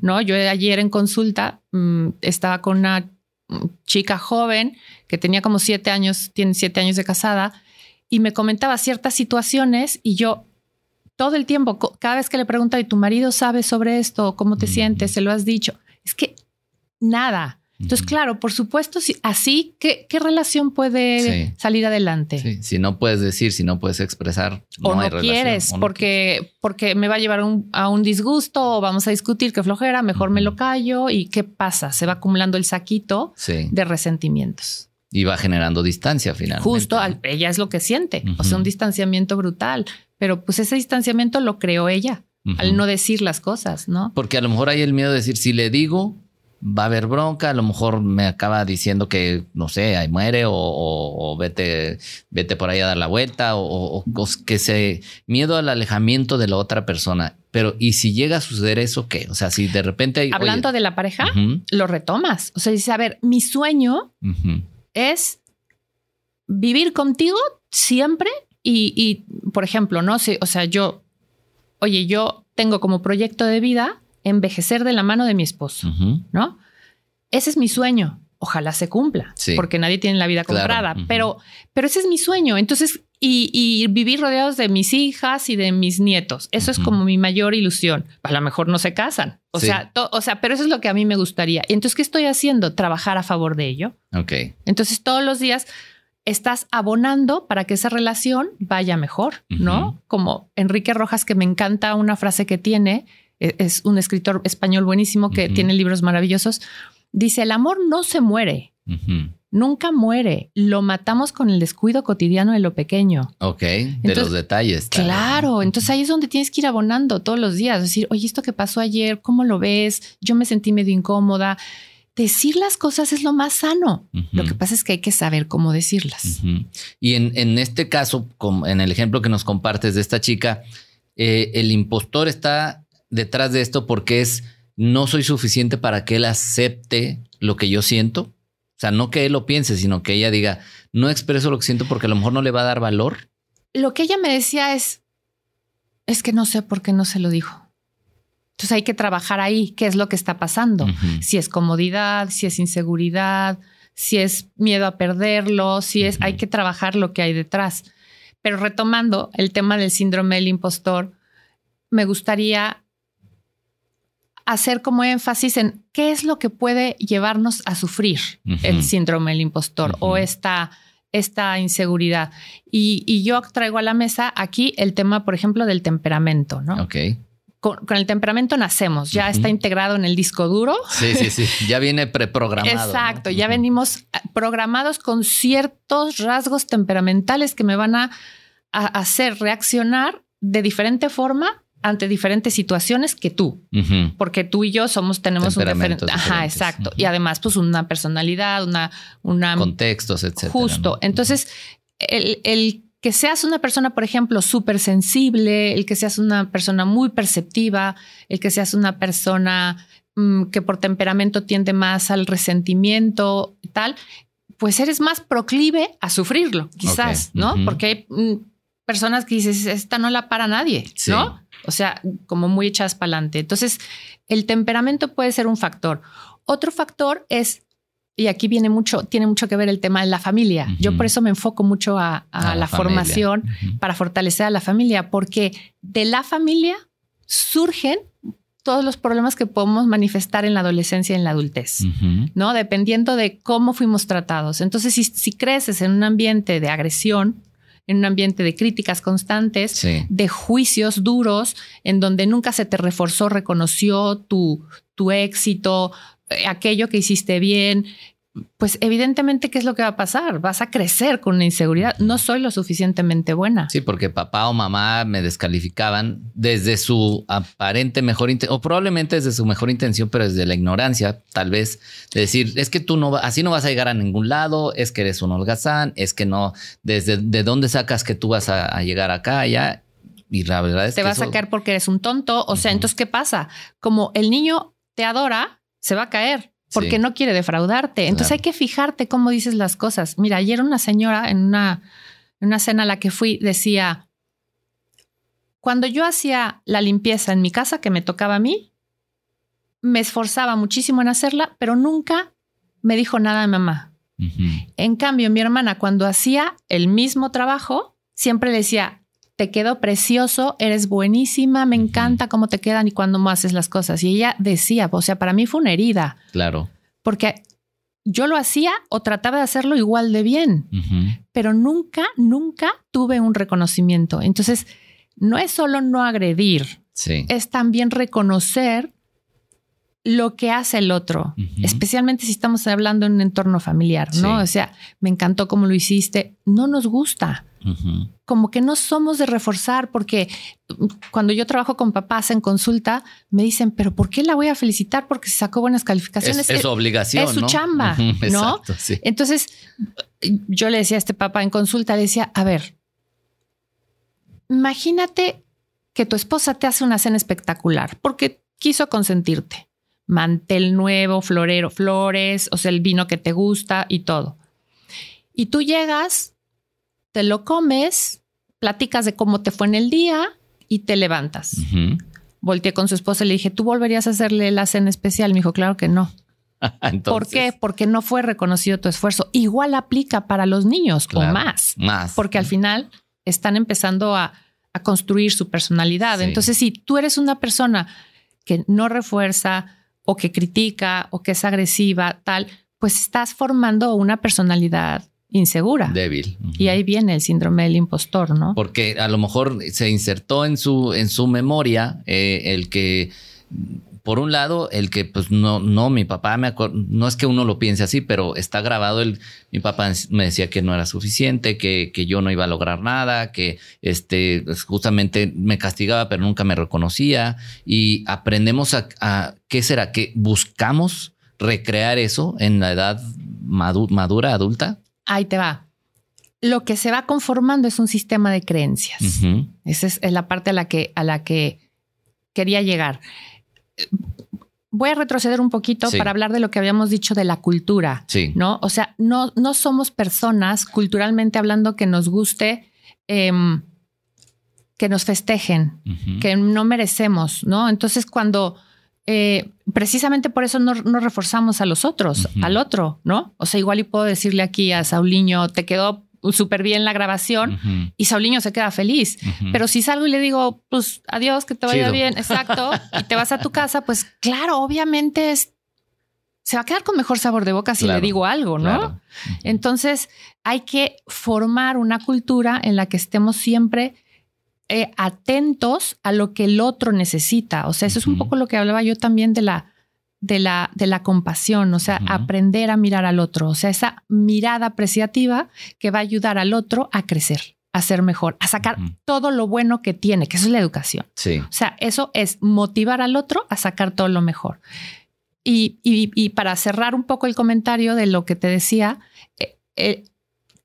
Speaker 2: ¿no? Yo ayer en consulta mm, estaba con una chica joven que tenía como siete años, tiene siete años de casada, y me comentaba ciertas situaciones y yo todo el tiempo, cada vez que le preguntaba, ¿y tu marido sabe sobre esto? ¿Cómo te sientes? ¿Se lo has dicho? Es que nada. Entonces, claro, por supuesto, si, así, ¿qué, ¿qué, relación puede salir adelante?
Speaker 1: Si no puedes decir, si no puedes expresar,
Speaker 2: o no, quieres, porque, porque me va a llevar a un disgusto o vamos a discutir qué flojera, mejor me lo callo y qué pasa, se va acumulando el saquito de resentimientos.
Speaker 1: Y va generando distancia finalmente.
Speaker 2: Justo, ella es lo que siente, o sea, un distanciamiento brutal, pero pues ese distanciamiento lo creó ella. Al no decir las cosas, ¿no?
Speaker 1: Porque a lo mejor hay el miedo de decir, si le digo, va a haber bronca, a lo mejor me acaba diciendo que, no sé, ahí muere o, vete, vete por ahí a dar la vuelta o, que se miedo al alejamiento de la otra persona. Pero, ¿y si llega a suceder eso qué? O sea, si de repente... Hay,
Speaker 2: Hablando de la pareja, lo retomas. O sea, dice, a ver, mi sueño es vivir contigo siempre y, y, por ejemplo, no sé, o sea, yo, oye, yo tengo como proyecto de vida envejecer de la mano de mi esposo, ¿no? Ese es mi sueño. Ojalá se cumpla, porque nadie tiene la vida comprada, pero, pero ese es mi sueño. Entonces, y, vivir rodeados de mis hijas y de mis nietos. Eso es como mi mayor ilusión. A lo mejor no se casan. O sea, o sea, pero eso es lo que a mí me gustaría. Entonces, ¿qué estoy haciendo? Trabajar a favor de ello.
Speaker 1: Ok.
Speaker 2: Entonces, todos los días estás abonando para que esa relación vaya mejor, ¿no? Como Enrique Rojas, que me encanta una frase que tiene, es un escritor español buenísimo que tiene libros maravillosos, dice, el amor no se muere. Nunca muere. Lo matamos con el descuido cotidiano de lo pequeño.
Speaker 1: Ok, de los detalles.
Speaker 2: Claro, entonces ahí es donde tienes que ir abonando todos los días. Decir, oye, esto que pasó ayer, ¿cómo lo ves? Yo me sentí medio incómoda. decir las cosas es lo más sano. Lo que pasa es que hay que saber cómo decirlas.
Speaker 1: Y en, este caso, como en el ejemplo que nos compartes de esta chica, eh, el impostor está detrás de esto porque es no soy suficiente para que él acepte lo que yo siento. O sea, no que él lo piense, sino que ella diga, no expreso lo que siento porque a lo mejor no le va a dar valor.
Speaker 2: Lo que ella me decía es, es que no sé por qué no se lo dijo. Entonces hay que trabajar ahí, qué es lo que está pasando. Si es comodidad, si es inseguridad, si es miedo a perderlo, si es, hay que trabajar lo que hay detrás. Pero retomando el tema del síndrome del impostor, me gustaría hacer como énfasis en qué es lo que puede llevarnos a sufrir el síndrome del impostor o esta, esta inseguridad. Y, y, yo traigo a la mesa aquí el tema, por ejemplo, del temperamento, ¿no?
Speaker 1: Ok
Speaker 2: con, el temperamento nacemos, ya está integrado en el disco duro.
Speaker 1: Sí, sí, sí, ya viene preprogramado.
Speaker 2: Exacto, ya venimos eh, programados con ciertos rasgos temperamentales que me van a, hacer reaccionar de diferente forma ante diferentes situaciones que tú, porque tú y yo somos, tenemos un diferente, ajá, exacto, y además pues una personalidad, una, una
Speaker 1: contextos, etcétera.
Speaker 2: Justo, entonces el, el que seas una persona, por ejemplo, súper sensible, el que seas una persona muy perceptiva, el que seas una persona mm, que por temperamento tiende más al resentimiento, tal, pues eres más proclive a sufrirlo, quizás, ¿no? Porque hay mm, personas que dices, esta no la para nadie, ¿no? O sea, como muy echas para adelante. Entonces, el temperamento puede ser un factor. Otro factor es y aquí viene mucho, tiene mucho que ver el tema de la familia. Yo por eso me enfoco mucho a, la, formación para fortalecer a la familia, porque de la familia surgen todos los problemas que podemos manifestar en la adolescencia y en la adultez, ¿no? Dependiendo de cómo fuimos tratados. Entonces, si, creces en un ambiente de agresión, en un ambiente de críticas constantes, de juicios duros, en donde nunca se te reforzó, reconoció tu, tu éxito, eh, aquello que hiciste bien, pues evidentemente, ¿qué es lo que va a pasar? Vas a crecer con una inseguridad. No soy lo suficientemente buena.
Speaker 1: Sí, porque papá o mamá me descalificaban desde su aparente mejor intención, o probablemente desde su mejor intención, pero desde la ignorancia, tal vez, de decir, es que tú no, así no vas a llegar a ningún lado, es que eres un holgazán, es que no, desde de dónde sacas que tú vas a, llegar acá, allá. Y la verdad es
Speaker 2: te
Speaker 1: que.
Speaker 2: Te va a sacar porque eres un tonto. O sea, entonces, ¿qué pasa? Como el niño te adora, se va a caer porque no quiere defraudarte. Entonces hay que fijarte cómo dices las cosas. Mira, ayer una señora en una, en una cena a la que fui decía, cuando yo hacía la limpieza en mi casa que me tocaba a mí, me esforzaba muchísimo en hacerla, pero nunca me dijo nada de mamá. En cambio, mi hermana cuando hacía el mismo trabajo, siempre decía, te quedó precioso, eres buenísima, me encanta cómo te quedan y cuando haces las cosas. Y ella decía, o sea, para mí fue una herida.
Speaker 1: Claro.
Speaker 2: Porque yo lo hacía o trataba de hacerlo igual de bien, pero nunca, nunca tuve un reconocimiento. Entonces, no es solo no agredir, es también reconocer lo que hace el otro, especialmente si estamos hablando en un entorno familiar, ¿no? O sea, me encantó cómo lo hiciste, no nos gusta como que no somos de reforzar, porque cuando yo trabajo con papás en consulta, me dicen, pero ¿por qué la voy a felicitar? Porque se sacó buenas calificaciones.
Speaker 1: Es, su obligación.
Speaker 2: Es su chamba, ¿no? Entonces, yo le decía a este papá en consulta, le decía, a ver, imagínate que tu esposa te hace una cena espectacular porque quiso consentirte. Mantel nuevo, florero, flores, o sea, el vino que te gusta y todo. Y tú llegas te lo comes, platicas de cómo te fue en el día y te levantas. Volteé con su esposa y le dije, ¿tú volverías a hacerle la cena especial? Me dijo, claro que no. ¿Por qué? Porque no fue reconocido tu esfuerzo. Igual aplica para los niños o más.
Speaker 1: Más.
Speaker 2: Porque al final están empezando a, construir su personalidad. Entonces, si tú eres una persona que no refuerza o que critica o que es agresiva, tal, pues estás formando una personalidad insegura.
Speaker 1: Débil.
Speaker 2: Y ahí viene el síndrome del impostor, ¿no?
Speaker 1: Porque a lo mejor se insertó en su, en su memoria eh, el que, por un lado, el que, pues no, no, mi papá me no es que uno lo piense así, pero está grabado el, mi papá me decía que no era suficiente, que, que yo no iba a lograr nada, que este, pues, justamente me castigaba, pero nunca me reconocía. Y aprendemos a, a ¿qué será? Que buscamos recrear eso en la edad madura, adulta?
Speaker 2: Ahí te va. Lo que se va conformando es un sistema de creencias. Esa es, la parte a la que, a la que quería llegar. Voy a retroceder un poquito para hablar de lo que habíamos dicho de la cultura.
Speaker 1: Sí.
Speaker 2: ¿No? O sea, no, no somos personas culturalmente hablando que nos guste. Em, que nos festejen, que no merecemos, ¿no? Entonces, cuando eh, precisamente por eso no, reforzamos a los otros, al otro, ¿no? O sea, igual y puedo decirle aquí a Sauliño, te quedó súper bien la grabación y Sauliño se queda feliz. Pero si salgo y le digo, pues adiós, que te vaya bien, exacto, y te vas a tu casa, pues claro, obviamente es, se va a quedar con mejor sabor de boca si le digo algo, ¿no? Entonces hay que formar una cultura en la que estemos siempre eh, atentos a lo que el otro necesita. O sea, eso es un poco lo que hablaba yo también de la, de la, de la compasión, o sea, aprender a mirar al otro, o sea, esa mirada apreciativa que va a ayudar al otro a crecer, a ser mejor, a sacar todo lo bueno que tiene, que eso es la educación.
Speaker 1: Sí.
Speaker 2: O sea, eso es motivar al otro a sacar todo lo mejor. Y, y, para cerrar un poco el comentario de lo que te decía, eh, eh,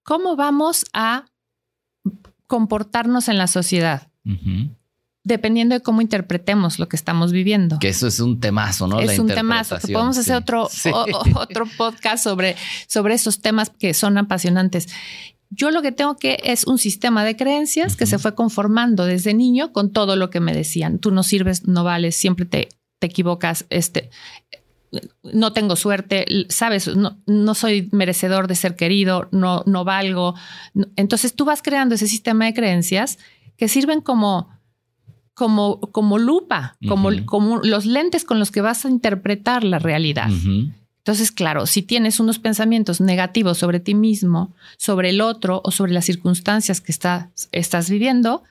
Speaker 2: ¿cómo vamos a comportarnos en la sociedad. Dependiendo de cómo interpretemos lo que estamos viviendo.
Speaker 1: Que eso es un temazo, ¿no?
Speaker 2: Es un temazo. podemos hacer otro, otro podcast sobre, sobre esos temas que son apasionantes. Yo lo que tengo que es un sistema de creencias que se fue conformando desde niño con todo lo que me decían. Tú no sirves, no vales, siempre te, te equivocas. Este, no tengo suerte, sabes, no, soy merecedor de ser querido, no, no valgo. Entonces tú vas creando ese sistema de creencias que sirven como, como, como lupa, como, como los lentes con los que vas a interpretar la realidad. Entonces, claro, si tienes unos pensamientos negativos sobre ti mismo, sobre el otro o sobre las circunstancias que estás viviendo,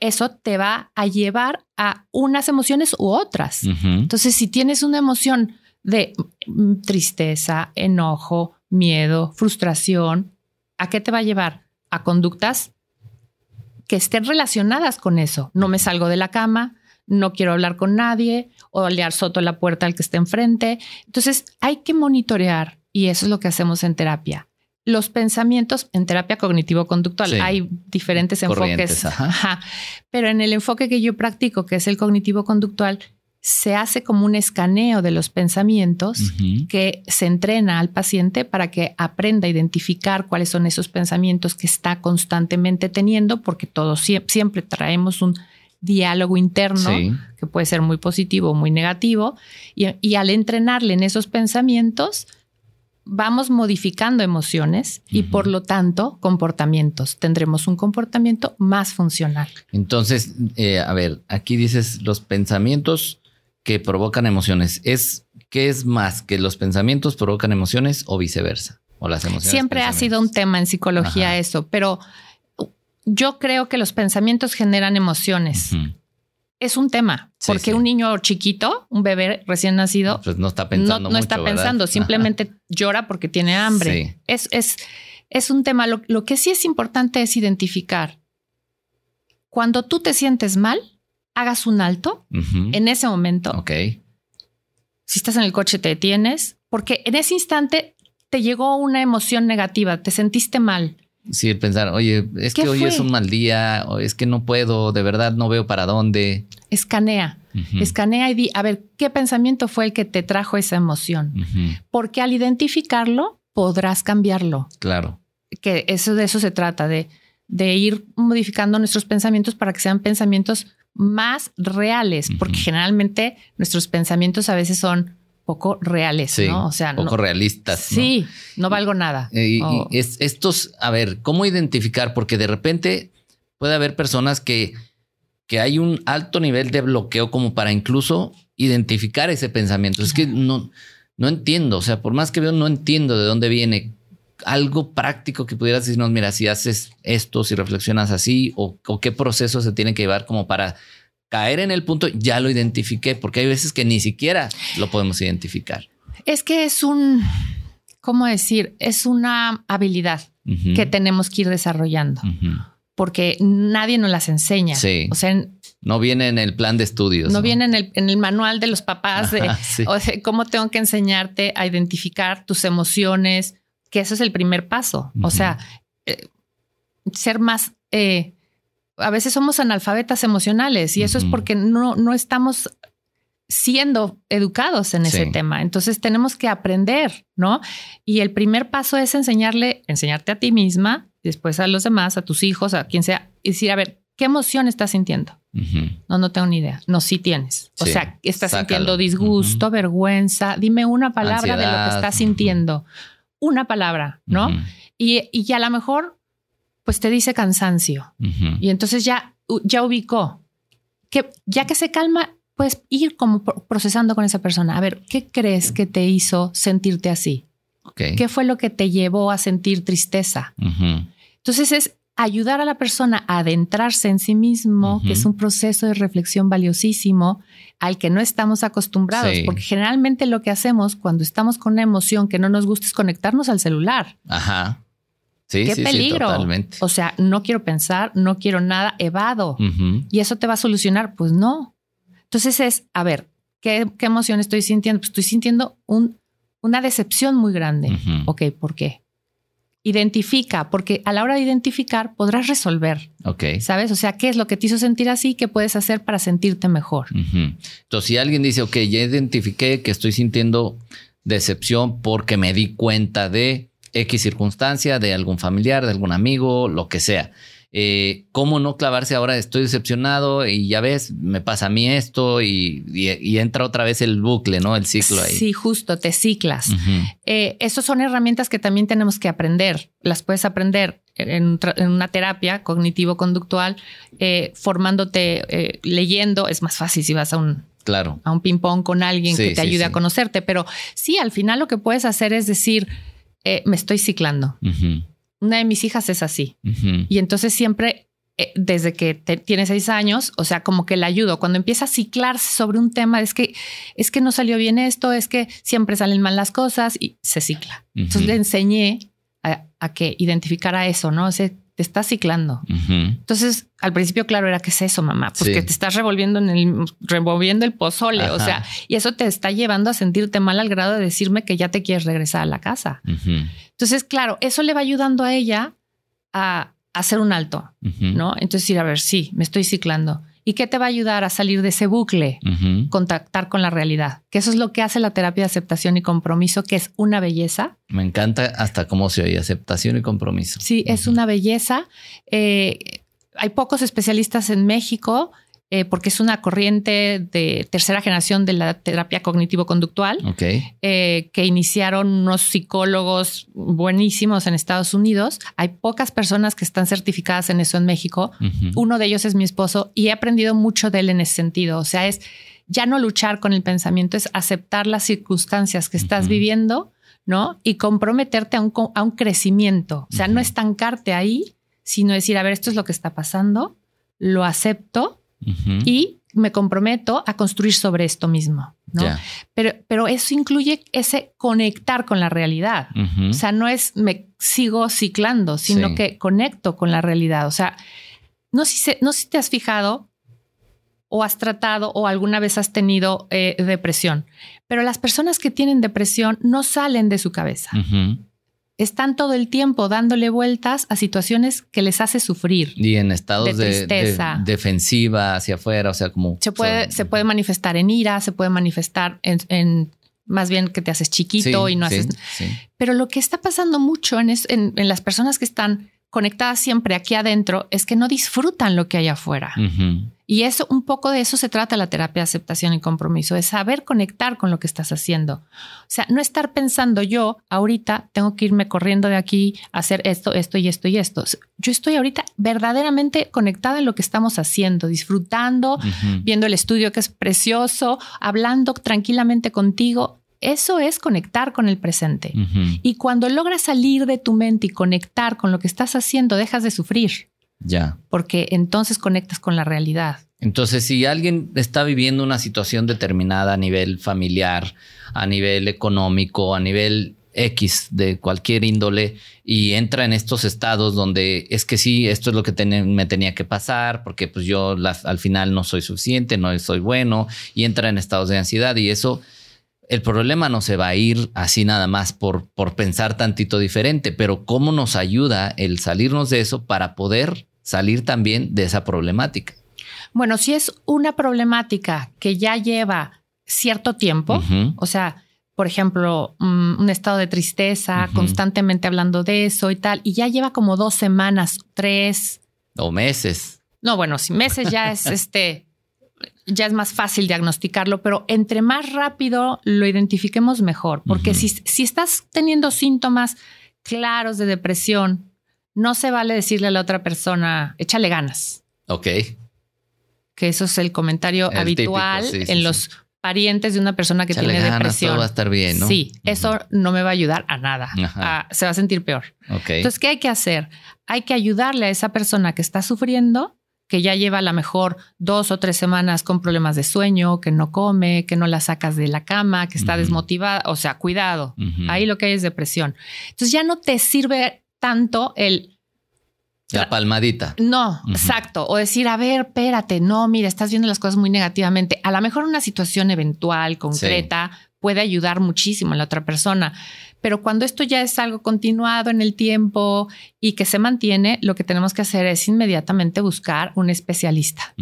Speaker 2: eso te va a llevar a unas emociones u otras. Entonces, si tienes una emoción de tristeza, enojo, miedo, frustración, ¿a qué te va a llevar? A conductas que estén relacionadas con eso. No me salgo de la cama, no quiero hablar con nadie o le soto la puerta al que esté enfrente. Entonces hay que monitorear y eso es lo que hacemos en terapia. Los pensamientos en terapia cognitivo-conductual hay diferentes enfoques, pero en el enfoque que yo practico, que es el cognitivo-conductual, se hace como un escaneo de los pensamientos que se entrena al paciente para que aprenda a identificar cuáles son esos pensamientos que está constantemente teniendo, porque todos siempre traemos un diálogo interno que puede ser muy positivo o muy negativo, y, al entrenarle en esos pensamientos, vamos modificando emociones y por lo tanto comportamientos. Tendremos un comportamiento más funcional.
Speaker 1: Entonces, eh, a ver, aquí dices los pensamientos que provocan emociones. ¿Es qué es más que los pensamientos provocan emociones o viceversa? O las emociones.
Speaker 2: Siempre ha sido un tema en psicología eso, pero yo creo que los pensamientos generan emociones. Es un tema, porque un niño chiquito, un bebé recién nacido,
Speaker 1: pues no está pensando.
Speaker 2: No, está pensando, simplemente llora porque tiene hambre. Es, es, es un tema. Lo, lo que sí es importante es identificar. Cuando tú te sientes mal, hagas un alto en ese momento.
Speaker 1: Ok.
Speaker 2: Si estás en el coche, te detienes, porque en ese instante te llegó una emoción negativa, te sentiste mal.
Speaker 1: Sí, pensar, oye, es que hoy es un mal día, o es que no puedo, de verdad no veo para dónde.
Speaker 2: Escanea, escanea y di, a ver, ¿qué pensamiento fue el que te trajo esa emoción? Porque al identificarlo, podrás cambiarlo.
Speaker 1: Claro.
Speaker 2: Que eso de eso se trata, de, de ir modificando nuestros pensamientos para que sean pensamientos más reales, porque generalmente nuestros pensamientos a veces son poco reales, ¿no?
Speaker 1: O sea, poco realistas.
Speaker 2: Sí, no valgo nada.
Speaker 1: Eh, y, es, estos, a ver, ¿cómo identificar? Porque de repente puede haber personas que, que hay un alto nivel de bloqueo como para incluso identificar ese pensamiento. Es que no, no entiendo, o sea, por más que veo, no entiendo de dónde viene algo práctico que pudieras decirnos, mira, si haces esto, si reflexionas así, o, qué proceso se tiene que llevar como para caer en el punto, ya lo identifiqué, porque hay veces que ni siquiera lo podemos identificar.
Speaker 2: Es que es un, ¿cómo decir? Es una habilidad que tenemos que ir desarrollando, porque nadie nos las enseña. O sea,
Speaker 1: No viene en el plan de estudios.
Speaker 2: No, viene en el, en el, manual de los papás de o sea, cómo tengo que enseñarte a identificar tus emociones, que eso es el primer paso. O sea, eh, ser más... Eh, a veces somos analfabetas emocionales y eso es porque no, no estamos siendo educados en ese tema. Entonces tenemos que aprender, ¿no? Y el primer paso es enseñarle, enseñarte a ti misma, después a los demás, a tus hijos, a quien sea, y decir, a ver, ¿qué emoción estás sintiendo? No, no tengo ni idea. No, sí tienes. O sea, estás sintiendo disgusto, vergüenza. Dime una palabra de lo que estás sintiendo. Una palabra, ¿no? y, y a lo mejor, pues te dice cansancio. Y entonces ya, ya ubicó. Que ya que se calma, puedes ir como procesando con esa persona. A ver, ¿qué crees que te hizo sentirte así? ¿Qué fue lo que te llevó a sentir tristeza? Entonces es ayudar a la persona a adentrarse en sí mismo, que es un proceso de reflexión valiosísimo al que no estamos acostumbrados, porque generalmente lo que hacemos cuando estamos con una emoción que no nos gusta es conectarnos al celular.
Speaker 1: Ajá.
Speaker 2: Sí, Qué peligro. totalmente. O sea, no quiero pensar, no quiero nada, evado. Y eso te va a solucionar. Pues no. Entonces es, a ver, ¿qué, emoción estoy sintiendo? Pues estoy sintiendo un, una decepción muy grande. Ok, ¿por qué? Identifica, porque a la hora de identificar podrás resolver.
Speaker 1: Ok.
Speaker 2: ¿Sabes? O sea, ¿qué es lo que te hizo sentir así? ¿Qué puedes hacer para sentirte mejor?
Speaker 1: Entonces, si alguien dice, ok, ya identifiqué que estoy sintiendo decepción porque me di cuenta de X circunstancia, de algún familiar, de algún amigo, lo que sea. Eh, ¿Cómo no clavarse ahora? Estoy decepcionado y ya ves, me pasa a mí esto y, entra otra vez el bucle, ¿no? El ciclo ahí.
Speaker 2: Sí, justo, te ciclas. Eh, Esas son herramientas que también tenemos que aprender. Las puedes aprender en, una terapia cognitivo-conductual, eh, formándote, leyendo. Es más fácil si vas a un,
Speaker 1: claro.
Speaker 2: a un ping-pong con alguien que te ayude a conocerte. Pero sí, al final lo que puedes hacer es decir, me estoy ciclando. Una de mis hijas es así. Y entonces siempre, eh, desde que tiene seis años, o sea, como que le ayudo. Cuando empieza a ciclarse sobre un tema, es que, es que no salió bien esto, es que siempre salen mal las cosas y se cicla. Entonces le enseñé a, que identificara eso, ¿no? Te estás ciclando. Entonces, al principio, claro, era que es eso, mamá, porque te estás revolviendo en el, revolviendo el pozole, o sea, y eso te está llevando a sentirte mal al grado de decirme que ya te quieres regresar a la casa. Entonces, claro, eso le va ayudando a ella a, hacer un alto, ¿no? Entonces, ir a ver, sí, me estoy ciclando. ¿Y qué te va a ayudar a salir de ese bucle? Contactar con la realidad, que eso es lo que hace la terapia de aceptación y compromiso, que es una belleza.
Speaker 1: Me encanta hasta cómo se oye, aceptación y compromiso.
Speaker 2: Sí, es una belleza. Eh, hay pocos especialistas en México eh, porque es una corriente de tercera generación de la terapia cognitivo-conductual eh, que iniciaron unos psicólogos buenísimos en Estados Unidos. Hay pocas personas que están certificadas en eso en México. Uno de ellos es mi esposo y he aprendido mucho de él en ese sentido. O sea, es ya no luchar con el pensamiento, es aceptar las circunstancias que estás viviendo, ¿no? Y comprometerte a un, a un crecimiento. O sea, no estancarte ahí, sino decir, a ver, esto es lo que está pasando, lo acepto y me comprometo a construir sobre esto mismo. ¿no? Pero, pero eso incluye ese conectar con la realidad. O sea, no es me sigo ciclando, sino que conecto con la realidad. O sea, no sé, no si te has fijado o has tratado o alguna vez has tenido eh, depresión, pero las personas que tienen depresión no salen de su cabeza están todo el tiempo dándole vueltas a situaciones que les hace sufrir.
Speaker 1: Y en estados de, defensiva hacia afuera, o sea, como...
Speaker 2: Se puede, se puede manifestar en ira, se puede manifestar en, más bien que te haces chiquito y no haces... Pero lo que está pasando mucho en, en, las personas que están conectadas siempre aquí adentro es que no disfrutan lo que hay afuera. Y eso, un poco de eso se trata la terapia de aceptación y compromiso, de saber conectar con lo que estás haciendo. O sea, no estar pensando yo ahorita tengo que irme corriendo de aquí a hacer esto, esto y esto y esto. Yo estoy ahorita verdaderamente conectada en lo que estamos haciendo, disfrutando, viendo el estudio que es precioso, hablando tranquilamente contigo. Eso es conectar con el presente. Y cuando logras salir de tu mente y conectar con lo que estás haciendo, dejas de sufrir.
Speaker 1: Ya.
Speaker 2: Porque entonces conectas con la realidad.
Speaker 1: Entonces, si alguien está viviendo una situación determinada a nivel familiar, a nivel económico, a nivel X de cualquier índole y entra en estos estados donde es que sí, esto es lo que me tenía que pasar porque pues yo al final no soy suficiente, no soy bueno y entra en estados de ansiedad y eso, el problema no se va a ir así nada más por, por pensar tantito diferente, pero cómo nos ayuda el salirnos de eso para poder salir también de esa problemática.
Speaker 2: Bueno, si es una problemática que ya lleva cierto tiempo, o sea, por ejemplo, mm, un estado de tristeza, constantemente hablando de eso y tal, y ya lleva como dos semanas, tres.
Speaker 1: O meses.
Speaker 2: No, bueno, si meses ya es este, ya es más fácil diagnosticarlo, pero entre más rápido lo identifiquemos mejor, porque si, si estás teniendo síntomas claros de depresión, no se vale decirle a la otra persona, échale ganas.
Speaker 1: Ok.
Speaker 2: Que eso es el comentario habitual en los parientes de una persona que tiene depresión.
Speaker 1: Todo va a estar bien, ¿no?
Speaker 2: Sí, eso no me va a ayudar a nada. se va a sentir peor. Entonces, ¿qué hay que hacer? Hay que ayudarle a esa persona que está sufriendo, que ya lleva a lo mejor dos o tres semanas con problemas de sueño, que no come, que no la sacas de la cama, que está desmotivada. O sea, cuidado. Ahí lo que hay es depresión. Entonces, ya no te sirve tanto el
Speaker 1: la palmadita.
Speaker 2: No, exacto. O decir, a ver, espérate, no, mira, estás viendo las cosas muy negativamente. A lo mejor una situación eventual, concreta, puede ayudar muchísimo a la otra persona. Pero cuando esto ya es algo continuado en el tiempo y que se mantiene, lo que tenemos que hacer es inmediatamente buscar un especialista.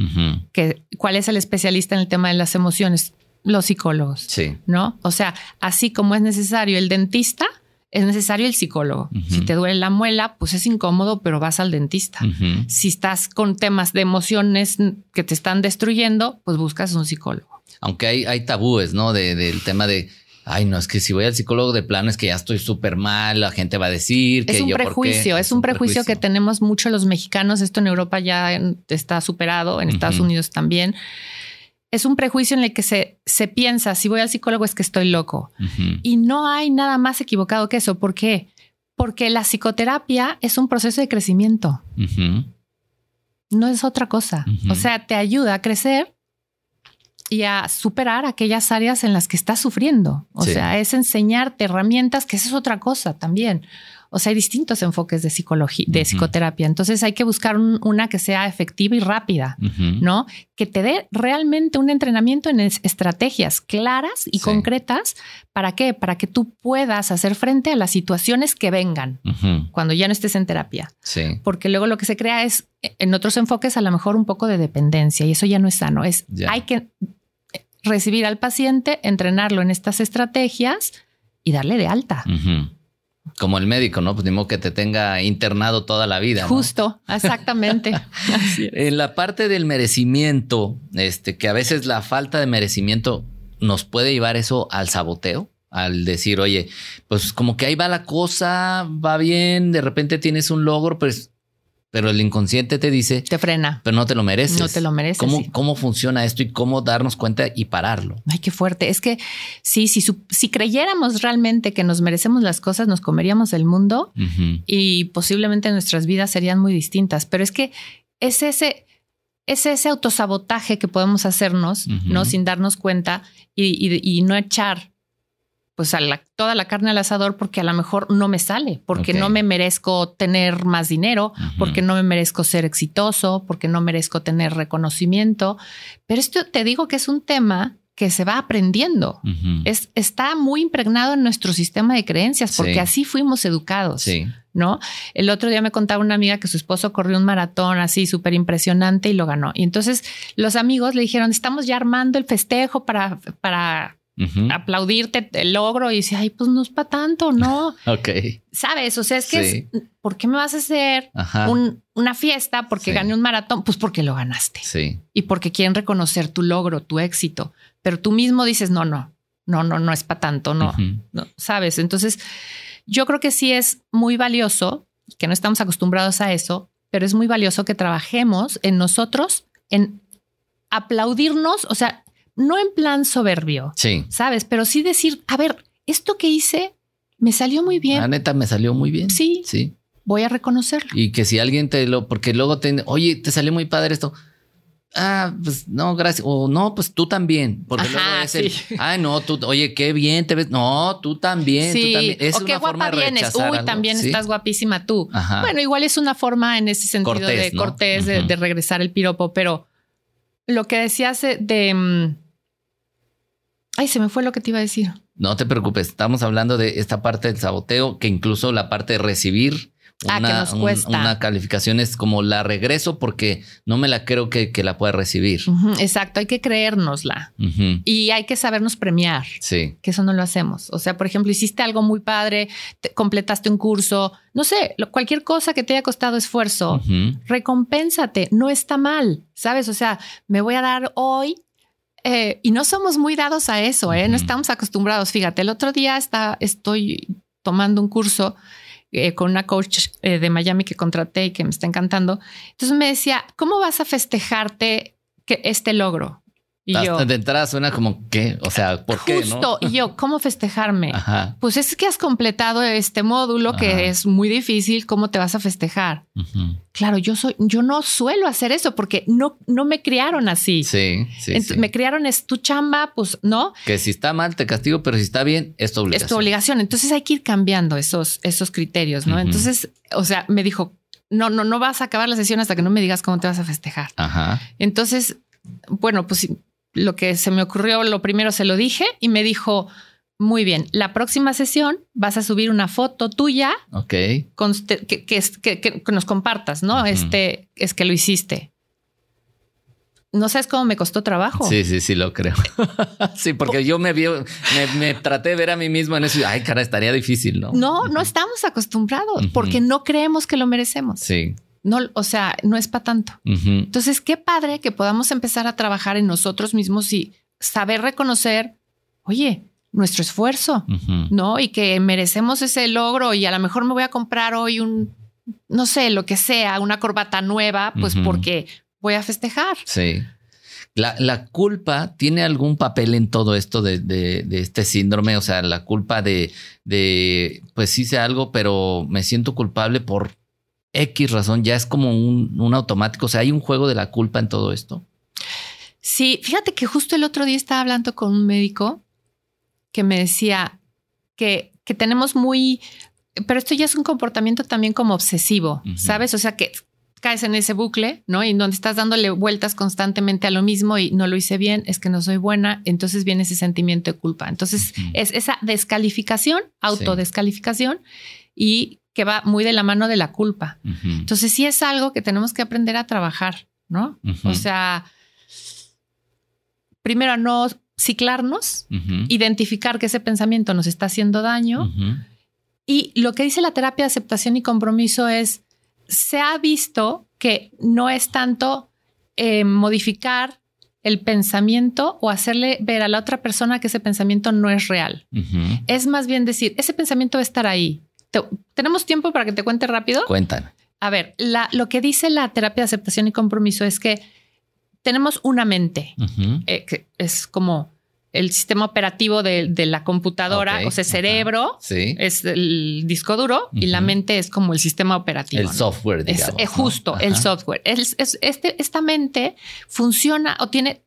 Speaker 2: que, ¿Cuál es el especialista en el tema de las emociones? Los psicólogos.
Speaker 1: Sí.
Speaker 2: ¿No? O sea, así como es necesario el dentista, es necesario el psicólogo. Si te duele la muela, pues es incómodo, pero vas al dentista. Si estás con temas de emociones que te están destruyendo, pues buscas un psicólogo.
Speaker 1: Aunque hay, hay tabúes, ¿no? del tema de, ay, no, es que si voy al psicólogo de plano es que ya estoy súper mal, la gente va a decir que
Speaker 2: es un prejuicio, es, un, prejuicio, que tenemos mucho los mexicanos. Esto en Europa ya está superado, en Estados Unidos también es un prejuicio en el que se, se piensa, si voy al psicólogo es que estoy loco. Y no hay nada más equivocado que eso. ¿Por qué? Porque la psicoterapia es un proceso de crecimiento. No es otra cosa. O sea, te ayuda a crecer y a superar aquellas áreas en las que estás sufriendo. O sea, es enseñarte herramientas, que esa es otra cosa también. O sea, hay distintos enfoques de psicología, de psicoterapia. Entonces hay que buscar una que sea efectiva y rápida, ¿no? Que te dé realmente un entrenamiento en estrategias claras y concretas. ¿Para qué? Para que tú puedas hacer frente a las situaciones que vengan cuando ya no estés en terapia.
Speaker 1: Sí.
Speaker 2: Porque luego lo que se crea es, en otros enfoques, a lo mejor un poco de dependencia y eso ya no es sano. Es, hay que recibir al paciente, entrenarlo en estas estrategias y darle de alta
Speaker 1: como el médico, ¿no? Pues ni modo que te tenga internado toda la vida.
Speaker 2: Justo, exactamente.
Speaker 1: en la parte del merecimiento, este, que a veces la falta de merecimiento nos puede llevar eso al saboteo, al decir, oye, pues como que ahí va la cosa, va bien, de repente tienes un logro, pues pero el inconsciente te dice...
Speaker 2: Te frena.
Speaker 1: Pero no te lo mereces.
Speaker 2: No te lo mereces.
Speaker 1: ¿Cómo, cómo funciona esto y cómo darnos cuenta y pararlo?
Speaker 2: Ay, qué fuerte. Es que sí, si, si creyéramos realmente que nos merecemos las cosas, nos comeríamos el mundo y posiblemente nuestras vidas serían muy distintas. Pero es que es ese... Es ese autosabotaje que podemos hacernos, ¿no? Sin darnos cuenta y, y no echar pues a la, toda la carne al asador porque a lo mejor no me sale, porque no me merezco tener más dinero, porque no me merezco ser exitoso, porque no merezco tener reconocimiento. Pero esto te digo que es un tema que se va aprendiendo. es, está muy impregnado en nuestro sistema de creencias porque así fuimos educados. ¿No? El otro día me contaba una amiga que su esposo corrió un maratón así súper impresionante y lo ganó. Y entonces los amigos le dijeron, estamos ya armando el festejo para, para aplaudirte el logro y decir, ay, pues no es para tanto, ¿no?
Speaker 1: ok.
Speaker 2: ¿Sabes? O sea, es que, ¿por qué me vas a hacer una fiesta porque gané un maratón? Pues porque lo ganaste.
Speaker 1: Sí.
Speaker 2: Y porque quieren reconocer tu logro, tu éxito. Pero tú mismo dices, no, no, no, no, no es para tanto, no, no, ¿sabes? Entonces, yo creo que sí es muy valioso, que no estamos acostumbrados a eso, pero es muy valioso que trabajemos en nosotros, en aplaudirnos, o sea, no en plan soberbio,
Speaker 1: sí.
Speaker 2: ¿sabes? Pero sí decir, a ver, esto que hice me salió muy bien.
Speaker 1: La neta me salió muy bien.
Speaker 2: Sí.
Speaker 1: Sí.
Speaker 2: Voy a reconocerlo.
Speaker 1: Y que si alguien te lo, porque luego te, oye, te salió muy padre esto. ah, pues no, gracias. O no, pues tú también. Porque luego es el, ay, no, tú, oye, qué bien te ves. No, tú también.
Speaker 2: Sí.
Speaker 1: Tú también. Es
Speaker 2: o qué guapa vienes. Uy, también estás guapísima tú. Bueno, igual es una forma en ese sentido de cortés, de, regresar el piropo, pero lo que decías de. Mm, ay, se me fue lo que te iba a decir.
Speaker 1: No te preocupes, estamos hablando de esta parte del saboteo, que incluso la parte de recibir
Speaker 2: Ah, una,
Speaker 1: una calificación es como la regreso porque no me la creo que, la pueda recibir.
Speaker 2: exacto, hay que creérnosla y hay que sabernos premiar.
Speaker 1: Sí.
Speaker 2: Que eso no lo hacemos. O sea, por ejemplo, hiciste algo muy padre, completaste un curso, no sé, cualquier cosa que te haya costado esfuerzo, recompénsate, no está mal, ¿sabes? O sea, me voy a dar hoy eh, y no somos muy dados a eso, ¿eh? No estamos acostumbrados. Fíjate, el otro día está, estoy tomando un curso eh, con una coach eh, de Miami que contraté y que me está encantando. Entonces me decía, ¿cómo vas a festejarte que este logro?
Speaker 1: Y yo, de entrada suena como que, o sea, ¿por qué?
Speaker 2: Justo. Y yo, ¿cómo festejarme? Pues es que has completado este módulo que es muy difícil. ¿Cómo te vas a festejar? Claro, yo soy, yo no suelo hacer eso porque no, no me criaron así.
Speaker 1: Sí, sí,
Speaker 2: Me criaron es tu chamba, pues no.
Speaker 1: Que si está mal te castigo, pero si está bien es tu obligación.
Speaker 2: Es tu obligación. Entonces hay que ir cambiando esos, esos criterios, ¿no? Entonces, o sea, me dijo, no, no, no vas a acabar la sesión hasta que no me digas cómo te vas a festejar.
Speaker 1: Ajá.
Speaker 2: Entonces, bueno, pues lo que se me ocurrió, lo primero se lo dije y me dijo, muy bien, la próxima sesión vas a subir una foto tuya.
Speaker 1: Ok.
Speaker 2: que, que, nos compartas, ¿no? Este es que lo hiciste. No sabes cómo me costó trabajo.
Speaker 1: Sí, sí, sí, lo creo. sí, porque yo me, vi, me, traté de ver a mí mismo en eso y, ay, cara, estaría difícil, ¿no?
Speaker 2: No, no estamos acostumbrados porque no creemos que lo merecemos.
Speaker 1: Sí.
Speaker 2: No, o sea, no es para tanto. Entonces, qué padre que podamos empezar a trabajar en nosotros mismos y saber reconocer, oye, nuestro esfuerzo, ¿no? Y que merecemos ese logro y a lo mejor me voy a comprar hoy un, no sé, lo que sea, una corbata nueva, pues porque voy a festejar.
Speaker 1: Sí. La, culpa tiene algún papel en todo esto de, de, este síndrome, o sea, la culpa de, de, pues hice algo, pero me siento culpable por X razón, ya es como un, automático. O sea, hay un juego de la culpa en todo esto.
Speaker 2: Sí, fíjate que justo el otro día estaba hablando con un médico que me decía que, que tenemos muy, pero esto ya es un comportamiento también como obsesivo, ¿sabes? O sea, que caes en ese bucle, ¿no? Y donde estás dándole vueltas constantemente a lo mismo y no lo hice bien, es que no soy buena, entonces viene ese sentimiento de culpa. Entonces es esa descalificación, autodescalificación y que va muy de la mano de la culpa. Entonces sí es algo que tenemos que aprender a trabajar, ¿no? O sea, primero no ciclarnos, identificar que ese pensamiento nos está haciendo daño. Y lo que dice la terapia de aceptación y compromiso es, se ha visto que no es tanto eh, modificar el pensamiento o hacerle ver a la otra persona que ese pensamiento no es real. Es más bien decir, ese pensamiento va a estar ahí, ¿Tenemos tiempo para que te cuente rápido?
Speaker 1: Cuentan.
Speaker 2: A ver, lo que dice la terapia de aceptación y compromiso es que tenemos una mente, eh, que es como el sistema operativo de, la computadora, o sea, cerebro es el disco duro y la mente es como el sistema operativo.
Speaker 1: El software, digamos.
Speaker 2: Es, justo, el software. este, esta mente funciona o tiene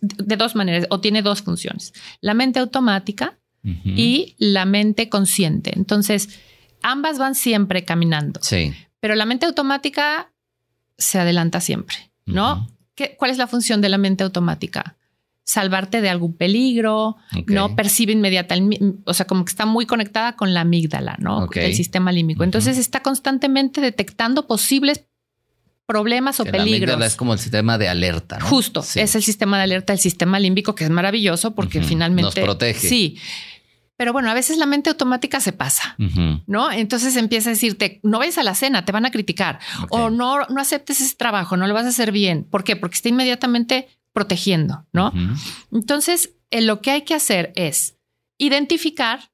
Speaker 2: de dos maneras, o tiene dos funciones. La mente automática y la mente consciente. Entonces, ambas van siempre caminando.
Speaker 1: Sí.
Speaker 2: Pero la mente automática se adelanta siempre, ¿no? ¿Qué, ¿Cuál es la función de la mente automática? Salvarte de algún peligro, ¿no? Percibe inmediatamente, o sea, como que está muy conectada con la amígdala, ¿no? El sistema límbico. Entonces está constantemente detectando posibles problemas o peligros. La
Speaker 1: es como el sistema de alerta, ¿no?
Speaker 2: Justo, es el sistema de alerta, el sistema límbico, que es maravilloso porque finalmente...
Speaker 1: Nos protege.
Speaker 2: Sí. Pero bueno, a veces la mente automática se pasa, ¿no? Entonces empieza a decirte, no vayas a la cena, te van a criticar. O no, no aceptes ese trabajo, no lo vas a hacer bien. ¿Por qué? Porque está inmediatamente protegiendo, ¿no? Entonces, eh, lo que hay que hacer es identificar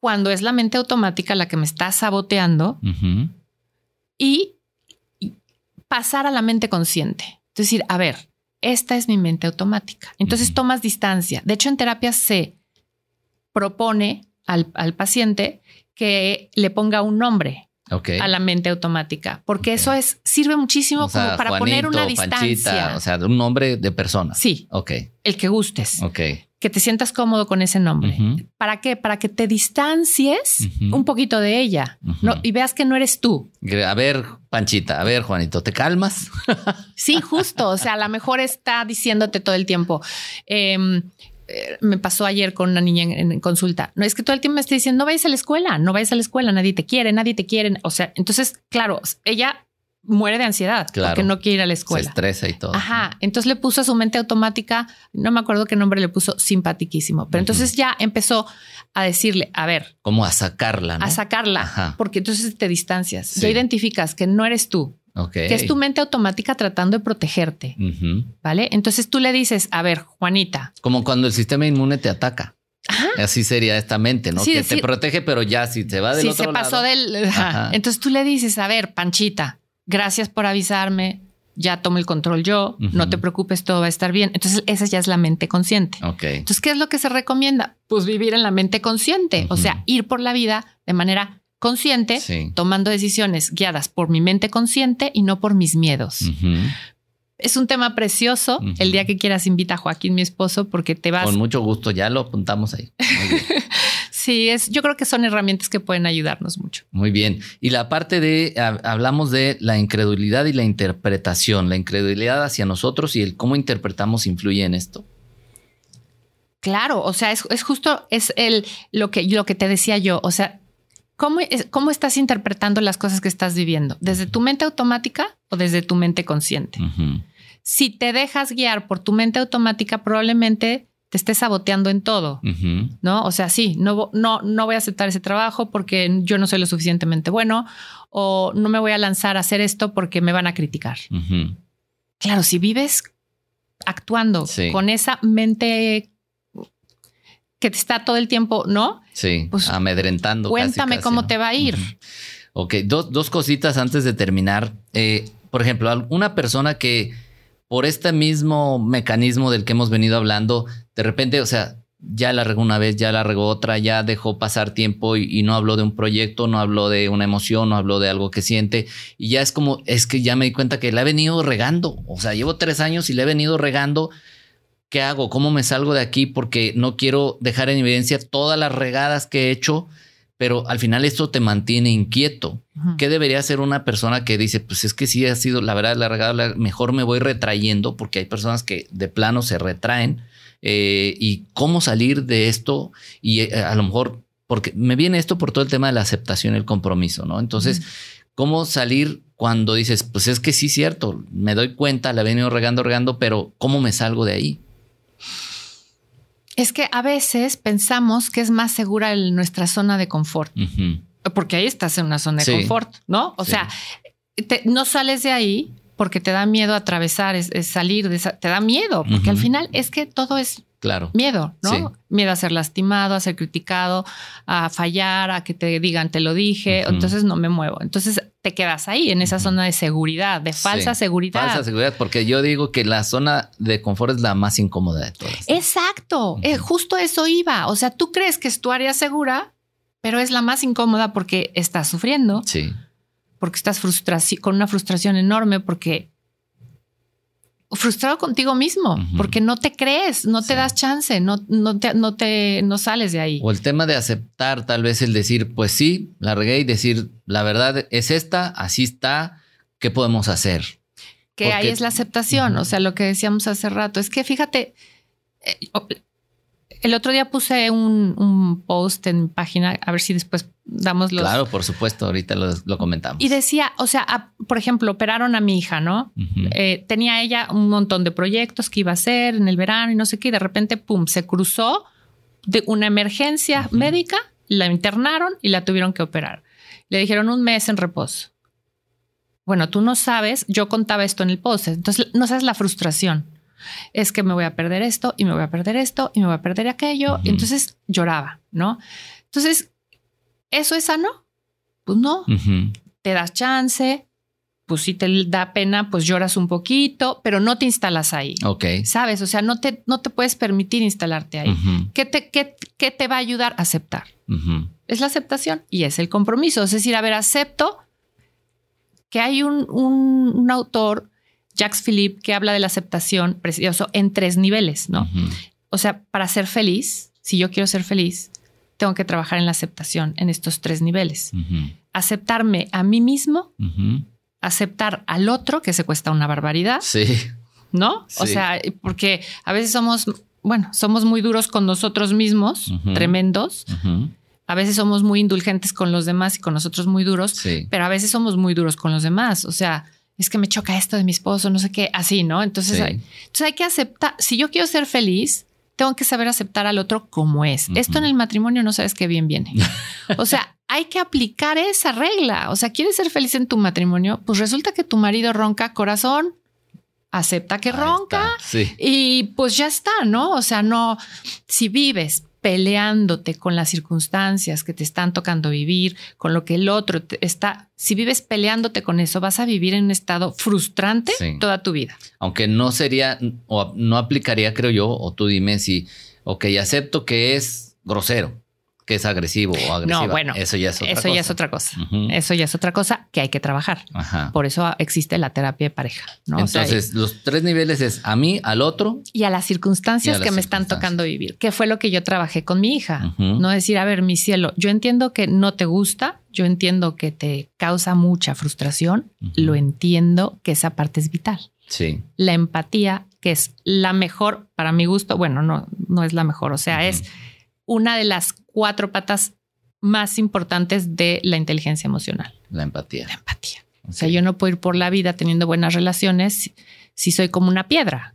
Speaker 2: cuando es la mente automática la que me está saboteando y pasar a la mente consciente. Es decir, a ver, esta es mi mente automática. Entonces tomas distancia. De hecho, en terapia se propone al, paciente que le ponga un nombre. a la mente automática, porque eso es sirve muchísimo como para poner una distancia.
Speaker 1: o sea, un nombre de persona.
Speaker 2: Sí.
Speaker 1: Ok.
Speaker 2: El que gustes.
Speaker 1: Ok.
Speaker 2: Que te sientas cómodo con ese nombre. ¿Para qué? Para que te distancies un poquito de ella no, y veas que no eres tú.
Speaker 1: A ver, Panchita, a ver, Juanito, ¿te calmas?
Speaker 2: sí, justo. O sea, a lo mejor está diciéndote todo el tiempo. Eh, eh, me pasó ayer con una niña en, consulta. No es que todo el tiempo me esté diciendo no vayas a la escuela, no vayas a la escuela, nadie te quiere, nadie te quiere. O sea, entonces, claro, ella muere de ansiedad porque no quiere ir a la escuela.
Speaker 1: Se estresa y todo.
Speaker 2: Ajá. Entonces le puso a su mente automática, no me acuerdo qué nombre le puso, simpatiquísimo. Pero entonces ya empezó a decirle, a ver.
Speaker 1: Como a sacarla,
Speaker 2: A sacarla. Porque entonces te distancias. Ya identificas que no eres tú. Que es tu mente automática tratando de protegerte. ¿Vale? Entonces tú le dices, a ver, Juanita.
Speaker 1: Como cuando el sistema inmune te ataca. Así sería esta mente, ¿no? que te protege, pero ya si te va del otro lado.
Speaker 2: se pasó del. Entonces tú le dices, a ver, Panchita, gracias por avisarme. Ya tomo el control yo, no te preocupes, todo va a estar bien. Entonces, esa ya es la mente consciente. Entonces, ¿qué es lo que se recomienda? Pues vivir en la mente consciente, o sea, ir por la vida de manera consciente, tomando decisiones guiadas por mi mente consciente y no por mis miedos. Es un tema precioso. El día que quieras invita a Joaquín, mi esposo, porque te vas.
Speaker 1: Con mucho gusto, ya lo apuntamos ahí.
Speaker 2: sí, es, yo creo que son herramientas que pueden ayudarnos mucho.
Speaker 1: Muy bien. Y la parte de, hablamos de la incredulidad y la interpretación, la incredulidad hacia nosotros y el cómo interpretamos influye en esto.
Speaker 2: Claro, o sea, es, es justo, es el, lo que, lo que te decía yo, o sea, ¿Cómo, ¿Cómo, estás interpretando las cosas que estás viviendo? ¿Desde tu mente automática o desde tu mente consciente? Si te dejas guiar por tu mente automática, probablemente te estés saboteando en todo, ¿no? O sea, sí, no, no, no voy a aceptar ese trabajo porque yo no soy lo suficientemente bueno o no me voy a lanzar a hacer esto porque me van a criticar. Claro, si vives actuando con esa mente que te está todo el tiempo, ¿no?
Speaker 1: Sí, pues, amedrentando.
Speaker 2: Cuéntame cómo te va a ir.
Speaker 1: Ok, dos, dos, cositas antes de terminar. Eh, por ejemplo, una persona que por este mismo mecanismo del que hemos venido hablando, de repente, o sea, ya la regó una vez, ya la regó otra, ya dejó pasar tiempo y, y, no habló de un proyecto, no habló de una emoción, no habló de algo que siente. Y ya es como, es que ya me di cuenta que la he venido regando. O sea, llevo tres años y la he venido regando ¿Qué hago? ¿Cómo me salgo de aquí? Porque no quiero dejar en evidencia todas las regadas que he hecho, pero al final esto te mantiene inquieto. ¿Qué debería hacer una persona que dice, pues es que sí ha sido, la verdad, la regada, mejor me voy retrayendo, porque hay personas que de plano se retraen. Eh, y cómo salir de esto y eh, a lo mejor, porque me viene esto por todo el tema de la aceptación y el compromiso, ¿no? Entonces, ¿cómo salir cuando dices, pues es que sí, cierto, me doy cuenta, la he venido regando, regando, pero ¿cómo me salgo de ahí?
Speaker 2: Es que a veces pensamos que es más segura nuestra zona de confort. Porque ahí estás en una zona de confort, ¿no? O sea, no sales de ahí porque te da miedo atravesar, es, salir de esa, te da miedo, porque al final es que todo es
Speaker 1: Claro.
Speaker 2: Miedo, ¿no? Miedo a ser lastimado, a ser criticado, a fallar, a que te digan te lo dije, entonces no me muevo. Entonces te quedas ahí en esa zona de seguridad, de falsa seguridad.
Speaker 1: Falsa seguridad, porque yo digo que la zona de confort es la más incómoda de todas.
Speaker 2: Exacto, eh, justo eso iba. O sea, tú crees que es tu área segura, pero es la más incómoda porque estás sufriendo.
Speaker 1: Sí.
Speaker 2: Porque estás con una frustración enorme, porque frustrado contigo mismo porque no te crees, no te das chance, no, no, te, no te no sales de ahí.
Speaker 1: O el tema de aceptar, tal vez el decir, pues sí, la regué y decir, la verdad es esta, así está, ¿qué podemos hacer?
Speaker 2: Que ahí es la aceptación, o sea, lo que decíamos hace rato, es que fíjate, eh, el otro día puse un, post en mi página, a ver si después damos los.
Speaker 1: Claro, por supuesto, ahorita lo, comentamos.
Speaker 2: Y decía, o sea, por ejemplo, operaron a mi hija, ¿no? Eh, tenía ella un montón de proyectos que iba a hacer en el verano y no sé qué, y de repente, pum, se cruzó de una emergencia médica, la internaron y la tuvieron que operar. Le dijeron un mes en reposo. Bueno, tú no sabes, yo contaba esto en el post, entonces no sabes la frustración es que me voy a perder esto y me voy a perder esto y me voy a perder aquello. entonces lloraba, ¿no? Entonces, ¿eso es sano? Pues no. Te das chance, pues si te da pena, pues lloras un poquito, pero no te instalas ahí.
Speaker 1: Ok.
Speaker 2: ¿Sabes? O sea, no te, no te puedes permitir instalarte ahí. ¿Qué, te, qué, te va a ayudar a aceptar? es la aceptación y es el compromiso. Es decir, a ver, acepto que hay un, un, autor, Jacques Philippe, que habla de la aceptación precioso en tres niveles, ¿no? O sea, para ser feliz, si yo quiero ser feliz, tengo que trabajar en la aceptación en estos tres niveles. Aceptarme a mí mismo, aceptar al otro, que se cuesta una barbaridad.
Speaker 1: Sí.
Speaker 2: ¿No? O sea, porque a veces somos, bueno, somos muy duros con nosotros mismos, tremendos. A veces somos muy indulgentes con los demás y con nosotros muy duros, pero a veces somos muy duros con los demás. O sea, es que me choca esto de mi esposo, no sé qué, así, ¿no? Entonces, hay, entonces hay que aceptar, si yo quiero ser feliz, tengo que saber aceptar al otro como es. Esto en el matrimonio no sabes qué bien viene. O sea, hay que aplicar esa regla. O sea, ¿quieres ser feliz en tu matrimonio? Pues resulta que tu marido ronca corazón, acepta que ronca y pues ya está, ¿no? O sea, no, si vives peleándote con las circunstancias que te están tocando vivir, con lo que el otro está, si vives peleándote con eso, vas a vivir en un estado frustrante toda tu vida.
Speaker 1: Aunque no sería o no aplicaría, creo yo, o tú dime si, ok, acepto que es grosero, que es agresivo o agresiva.
Speaker 2: No, bueno,
Speaker 1: eso ya es otra
Speaker 2: eso
Speaker 1: cosa.
Speaker 2: Ya es otra cosa. Eso ya es otra cosa que hay que trabajar. Por eso existe la terapia de pareja.
Speaker 1: Entonces, los tres niveles es a mí, al otro.
Speaker 2: Y a las circunstancias que me están tocando vivir, que fue lo que yo trabajé con mi hija. No decir, a ver, mi cielo, yo entiendo que no te gusta, yo entiendo que te causa mucha frustración, lo entiendo que esa parte es vital.
Speaker 1: Sí.
Speaker 2: La empatía, que es la mejor para mi gusto, bueno, no, no es la mejor, o sea, es una de las cuatro patas más importantes de la inteligencia emocional.
Speaker 1: La empatía.
Speaker 2: La empatía. O sea, yo no puedo ir por la vida teniendo buenas relaciones si, soy como una piedra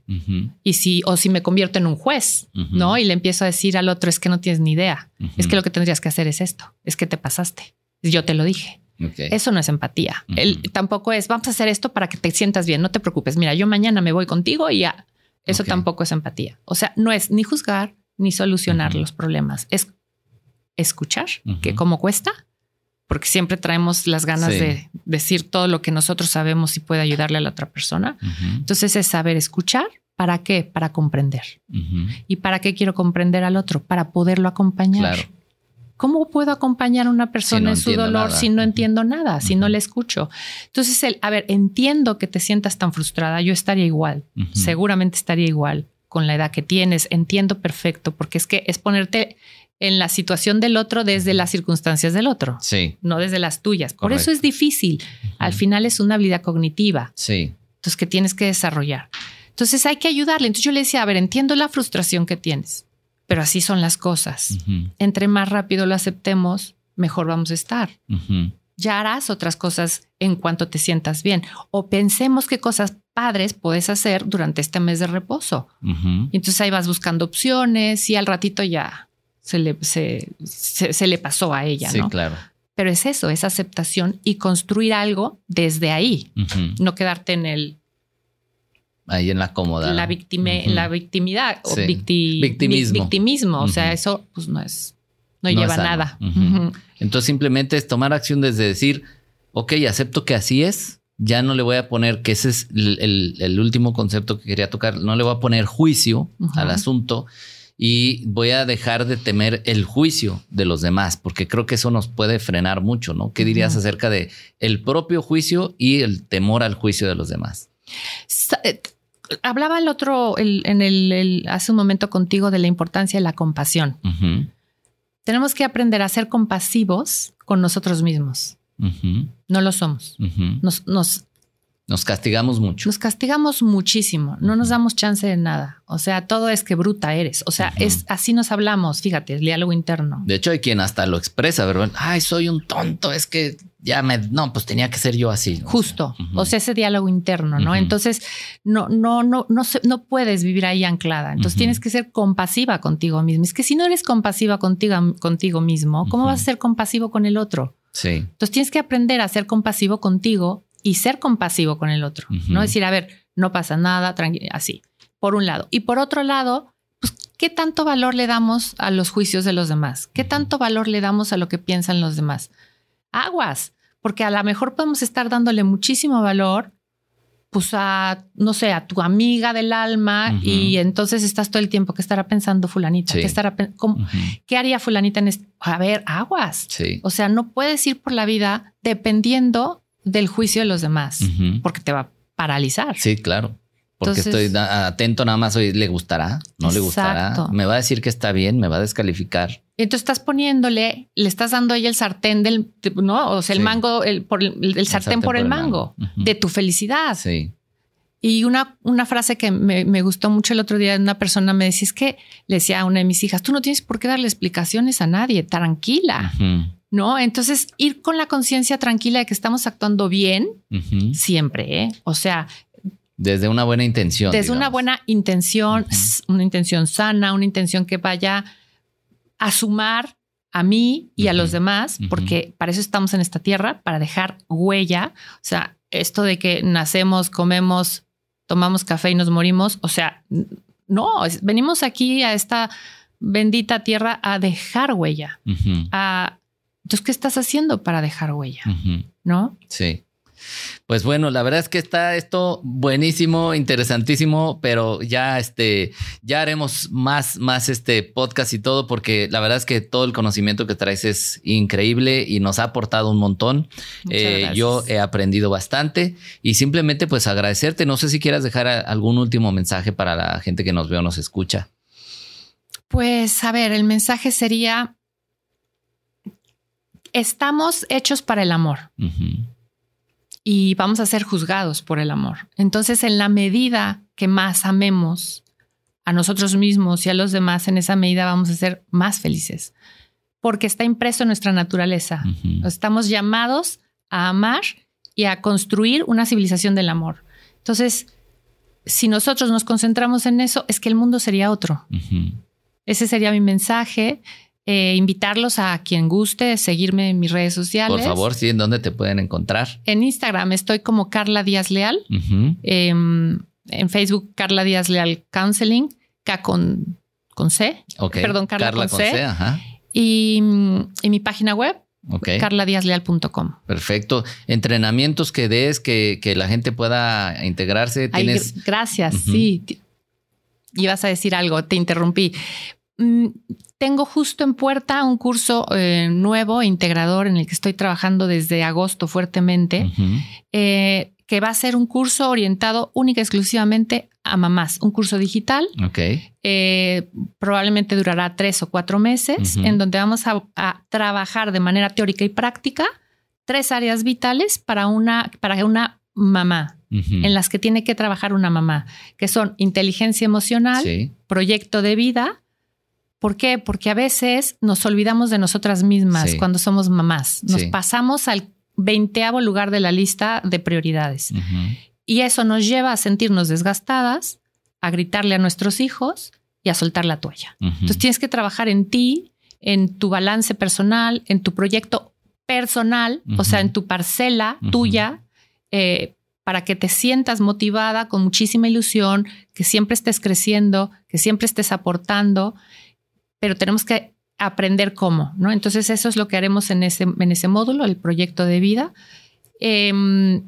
Speaker 2: y si o si me convierto en un juez, ¿no? Y le empiezo a decir al otro es que no tienes ni idea, es que lo que tendrías que hacer es esto, es que te pasaste, yo te lo dije. Eso no es empatía. tampoco es vamos a hacer esto para que te sientas bien, no te preocupes. Mira, yo mañana me voy contigo y ya. Eso tampoco es empatía. O sea, no es ni juzgar, ni solucionar los problemas. Es escuchar, que como cuesta, porque siempre traemos las ganas de decir todo lo que nosotros sabemos y puede ayudarle a la otra persona. Entonces es saber escuchar. ¿Para qué? Para comprender. ¿Y para qué quiero comprender al otro? Para poderlo acompañar. ¿Cómo puedo acompañar a una persona en su dolor si no entiendo nada, si no le escucho? Entonces, el, a ver, entiendo que te sientas tan frustrada, yo estaría igual, seguramente estaría igual con la edad que tienes, entiendo perfecto, porque es que es ponerte en la situación del otro desde las circunstancias del otro,
Speaker 1: sí.
Speaker 2: no desde las tuyas. Por eso es difícil. Al final es una habilidad cognitiva.
Speaker 1: Sí.
Speaker 2: Entonces que tienes que desarrollar. Entonces hay que ayudarle. Entonces yo le decía, a ver, entiendo la frustración que tienes, pero así son las cosas. Entre más rápido lo aceptemos, mejor vamos a estar ya harás otras cosas en cuanto te sientas bien. O pensemos qué cosas padres puedes hacer durante este mes de reposo. Y entonces ahí vas buscando opciones y al ratito ya se le, se, le pasó a ella.
Speaker 1: Sí, claro.
Speaker 2: Pero es eso, es aceptación y construir algo desde ahí, no quedarte en el
Speaker 1: ahí en la cómoda.
Speaker 2: La, la victimidad o
Speaker 1: victimismo.
Speaker 2: victimismo. O sea, eso pues no es no, lleva nada.
Speaker 1: Entonces simplemente es tomar acción desde decir, ok, acepto que así es, ya no le voy a poner, que ese es el, último concepto que quería tocar, no le voy a poner juicio al asunto y voy a dejar de temer el juicio de los demás, porque creo que eso nos puede frenar mucho, ¿no? ¿Qué dirías acerca de el propio juicio y el temor al juicio de los demás?
Speaker 2: Eh, hablaba el otro, en el, hace un momento contigo de la importancia de la compasión. Tenemos que aprender a ser compasivos con nosotros mismos. No lo somos. nos, nos,
Speaker 1: nos, castigamos mucho.
Speaker 2: Nos castigamos muchísimo. No nos damos chance de nada. O sea, todo es que bruta eres. O sea, es así nos hablamos. Fíjate, el diálogo interno.
Speaker 1: De hecho, hay quien hasta lo expresa, ¿verdad? Ay, soy un tonto. Es que ya me, no, pues tenía que ser yo así.
Speaker 2: Justo. O sea, ese diálogo interno, ¿no? Entonces, no, no, no, no, no puedes vivir ahí anclada. Entonces tienes que ser compasiva contigo mismo. Es que si no eres compasiva contigo, contigo mismo, ¿cómo vas a ser compasivo con el otro?
Speaker 1: Sí.
Speaker 2: Entonces tienes que aprender a ser compasivo contigo y ser compasivo con el otro. No decir, a ver, no pasa nada, así. Por un lado. Y por otro lado, pues, ¿qué tanto valor le damos a los juicios de los demás? ¿Qué tanto valor le damos a lo que piensan los demás? aguas, porque a lo mejor podemos estar dándole muchísimo valor pues a, no sé, a tu amiga del alma y entonces estás todo el tiempo, ¿qué estará pensando fulanita? ¿Qué, estará, ¿Qué haría fulanita en este? A ver, aguas. O sea, no puedes ir por la vida dependiendo del juicio de los demás, porque te va a paralizar.
Speaker 1: Sí, claro. Porque estoy atento nada más hoy, ¿le gustará? ¿No le gustará? ¿Me va a decir que está bien? ¿Me va a descalificar?
Speaker 2: Entonces estás poniéndole, le estás dando a ella el sartén del, ¿no? O sea, el mango, el, por el, sartén, por el, mango, de tu felicidad.
Speaker 1: Sí.
Speaker 2: Y una, una frase que me, me, gustó mucho el otro día, una persona me decía, es que le decía a una de mis hijas, tú no tienes por qué darle explicaciones a nadie, tranquila. ¿no? Entonces, ir con la conciencia tranquila de que estamos actuando bien siempre, ¿eh? O sea,
Speaker 1: desde una buena intención.
Speaker 2: Desde una buena intención, una intención sana, una intención que vaya a sumar a mí y a los demás, porque para eso estamos en esta tierra, para dejar huella. O sea, esto de que nacemos, comemos, tomamos café y nos morimos, o sea, no, venimos aquí a esta bendita tierra a dejar huella. entonces, ¿qué estás haciendo para dejar huella? ¿No?
Speaker 1: Sí. Pues bueno, la verdad es que está esto buenísimo, interesantísimo, pero ya este, ya haremos más, más este podcast y todo, porque la verdad es que todo el conocimiento que traes es increíble y nos ha aportado un montón. Eh, yo he aprendido bastante y simplemente pues agradecerte. No sé si quieras dejar algún último mensaje para la gente que nos ve o nos escucha.
Speaker 2: Pues a ver, el mensaje sería, estamos hechos para el amor y vamos a ser juzgados por el amor. Entonces, en la medida que más amemos a nosotros mismos y a los demás, en esa medida vamos a ser más felices, porque está impreso en nuestra naturaleza. Estamos llamados a amar y a construir una civilización del amor. Entonces, si nosotros nos concentramos en eso, es que el mundo sería otro. Ese sería mi mensaje. Eh, invitarlos a quien guste seguirme en mis redes sociales.
Speaker 1: Por favor, sí, ¿en dónde te pueden encontrar?
Speaker 2: En Instagram estoy como Carla Díaz Leal. Em, en Facebook, Carla Díaz Leal Counseling, K con, con C. Perdón, Carla, con, C. Y, mi página web, Okay. carladiazleal.com.
Speaker 1: Perfecto. Entrenamientos que des, que, que la gente pueda integrarse. ¿Tienes...
Speaker 2: gracias, sí. Ibas a decir algo, te interrumpí. Tengo justo en puerta un curso eh, nuevo, integrador, en el que estoy trabajando desde agosto fuertemente, eh, que va a ser un curso orientado única y exclusivamente a mamás, un curso digital. Eh, probablemente durará tres o cuatro meses, en donde vamos a, trabajar de manera teórica y práctica tres áreas vitales para una, para una mamá. en las que tiene que trabajar una mamá, que son inteligencia emocional, proyecto de vida, ¿Por qué? Porque a veces nos olvidamos de nosotras mismas cuando somos mamás. Nos pasamos al veinteavo lugar de la lista de prioridades. Y eso nos lleva a sentirnos desgastadas, a gritarle a nuestros hijos y a soltar la toalla. Entonces tienes que trabajar en ti, en tu balance personal, en tu proyecto personal, o sea, en tu parcela tuya, eh, para que te sientas motivada con muchísima ilusión, que siempre estés creciendo, que siempre estés aportando pero tenemos que aprender cómo, ¿no? Entonces eso es lo que haremos en ese, en ese módulo, el proyecto de vida. Em,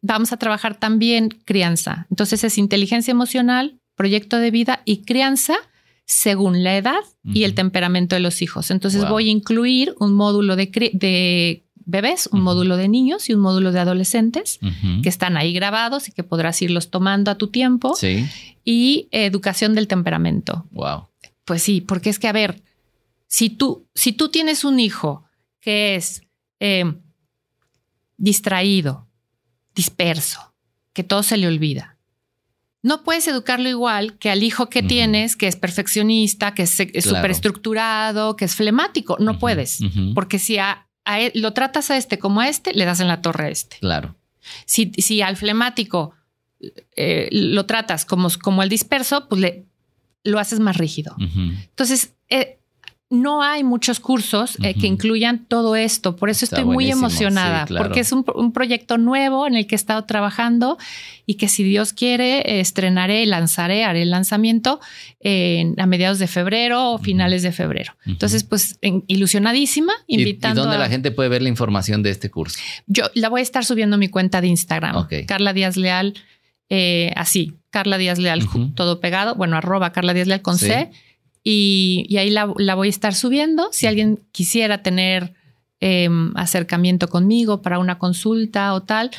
Speaker 2: vamos a trabajar también crianza. Entonces es inteligencia emocional, proyecto de vida y crianza según la edad y el temperamento de los hijos. Entonces voy a incluir un módulo de, de bebés, un módulo de niños y un módulo de adolescentes que están ahí grabados y que podrás irlos tomando a tu tiempo.
Speaker 1: Sí.
Speaker 2: Y educación del temperamento.
Speaker 1: Wow.
Speaker 2: Pues sí, porque es que, a ver, si tú, si tú tienes un hijo que es eh, distraído, disperso, que todo se le olvida, no puedes educarlo igual que al hijo que tienes, que es perfeccionista, que es súper estructurado, que es flemático. No puedes, porque si a, lo tratas a este como a este, le das en la torre a este.
Speaker 1: Claro.
Speaker 2: Si, si al flemático eh, lo tratas como, como al disperso, pues le lo haces más rígido. Entonces, eh, no hay muchos cursos eh, que incluyan todo esto. Por eso estoy muy emocionada, porque es un, proyecto nuevo en el que he estado trabajando y que si Dios quiere, estrenaré, lanzaré, haré el lanzamiento a mediados de febrero o finales de febrero. Entonces, pues ilusionadísima, invitando.
Speaker 1: ¿Y, dónde la gente puede ver la información de este curso?
Speaker 2: Yo la voy a estar subiendo a mi cuenta de Instagram, Carla Díaz Leal eh, así, Carla Díaz Leal, todo pegado, bueno, arroba Carla Díaz Leal con C. Y, ahí la, voy a estar subiendo. Si alguien quisiera tener em, acercamiento conmigo para una consulta o tal,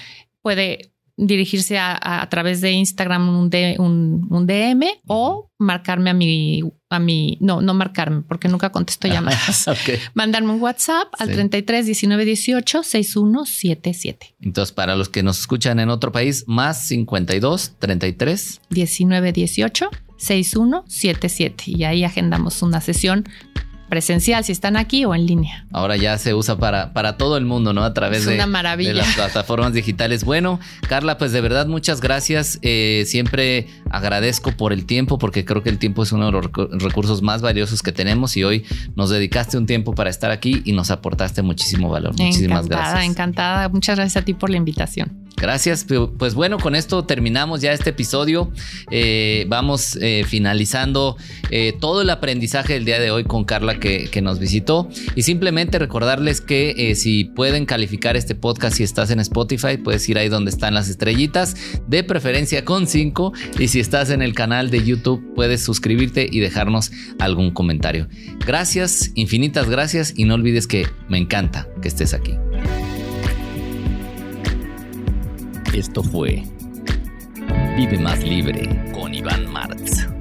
Speaker 2: puede dirigirse a, través de Instagram un, un, DM o marcarme a mi, a mi, no, no marcarme porque nunca contesto llamadas. Mandarme un WhatsApp al 33 19 18 6177.
Speaker 1: Entonces, para los que nos escuchan en otro país, más 52 33
Speaker 2: 19 18 6177 y ahí agendamos una sesión presencial si están aquí o en línea.
Speaker 1: Ahora ya se usa para, para todo el mundo, ¿no? A través de, las plataformas digitales. Bueno, Carla, pues de verdad muchas gracias. Eh, siempre agradezco por el tiempo porque creo que el tiempo es uno de los recursos más valiosos que tenemos y hoy nos dedicaste un tiempo para estar aquí y nos aportaste muchísimo valor. Muchísimas gracias.
Speaker 2: Encantada, muchas gracias a ti por la invitación.
Speaker 1: Gracias. Pues bueno, con esto terminamos ya este episodio. Eh, vamos eh, finalizando eh, todo el aprendizaje del día de hoy con Carla que, nos visitó. Y simplemente recordarles que si pueden calificar este podcast, si estás en Spotify, puedes ir ahí donde están las estrellitas, de preferencia con 5. Y si estás en el canal de YouTube, puedes suscribirte y dejarnos algún comentario. Gracias, infinitas gracias y no olvides que me encanta que estés aquí. Esto fue Vive más libre con Iván Martz.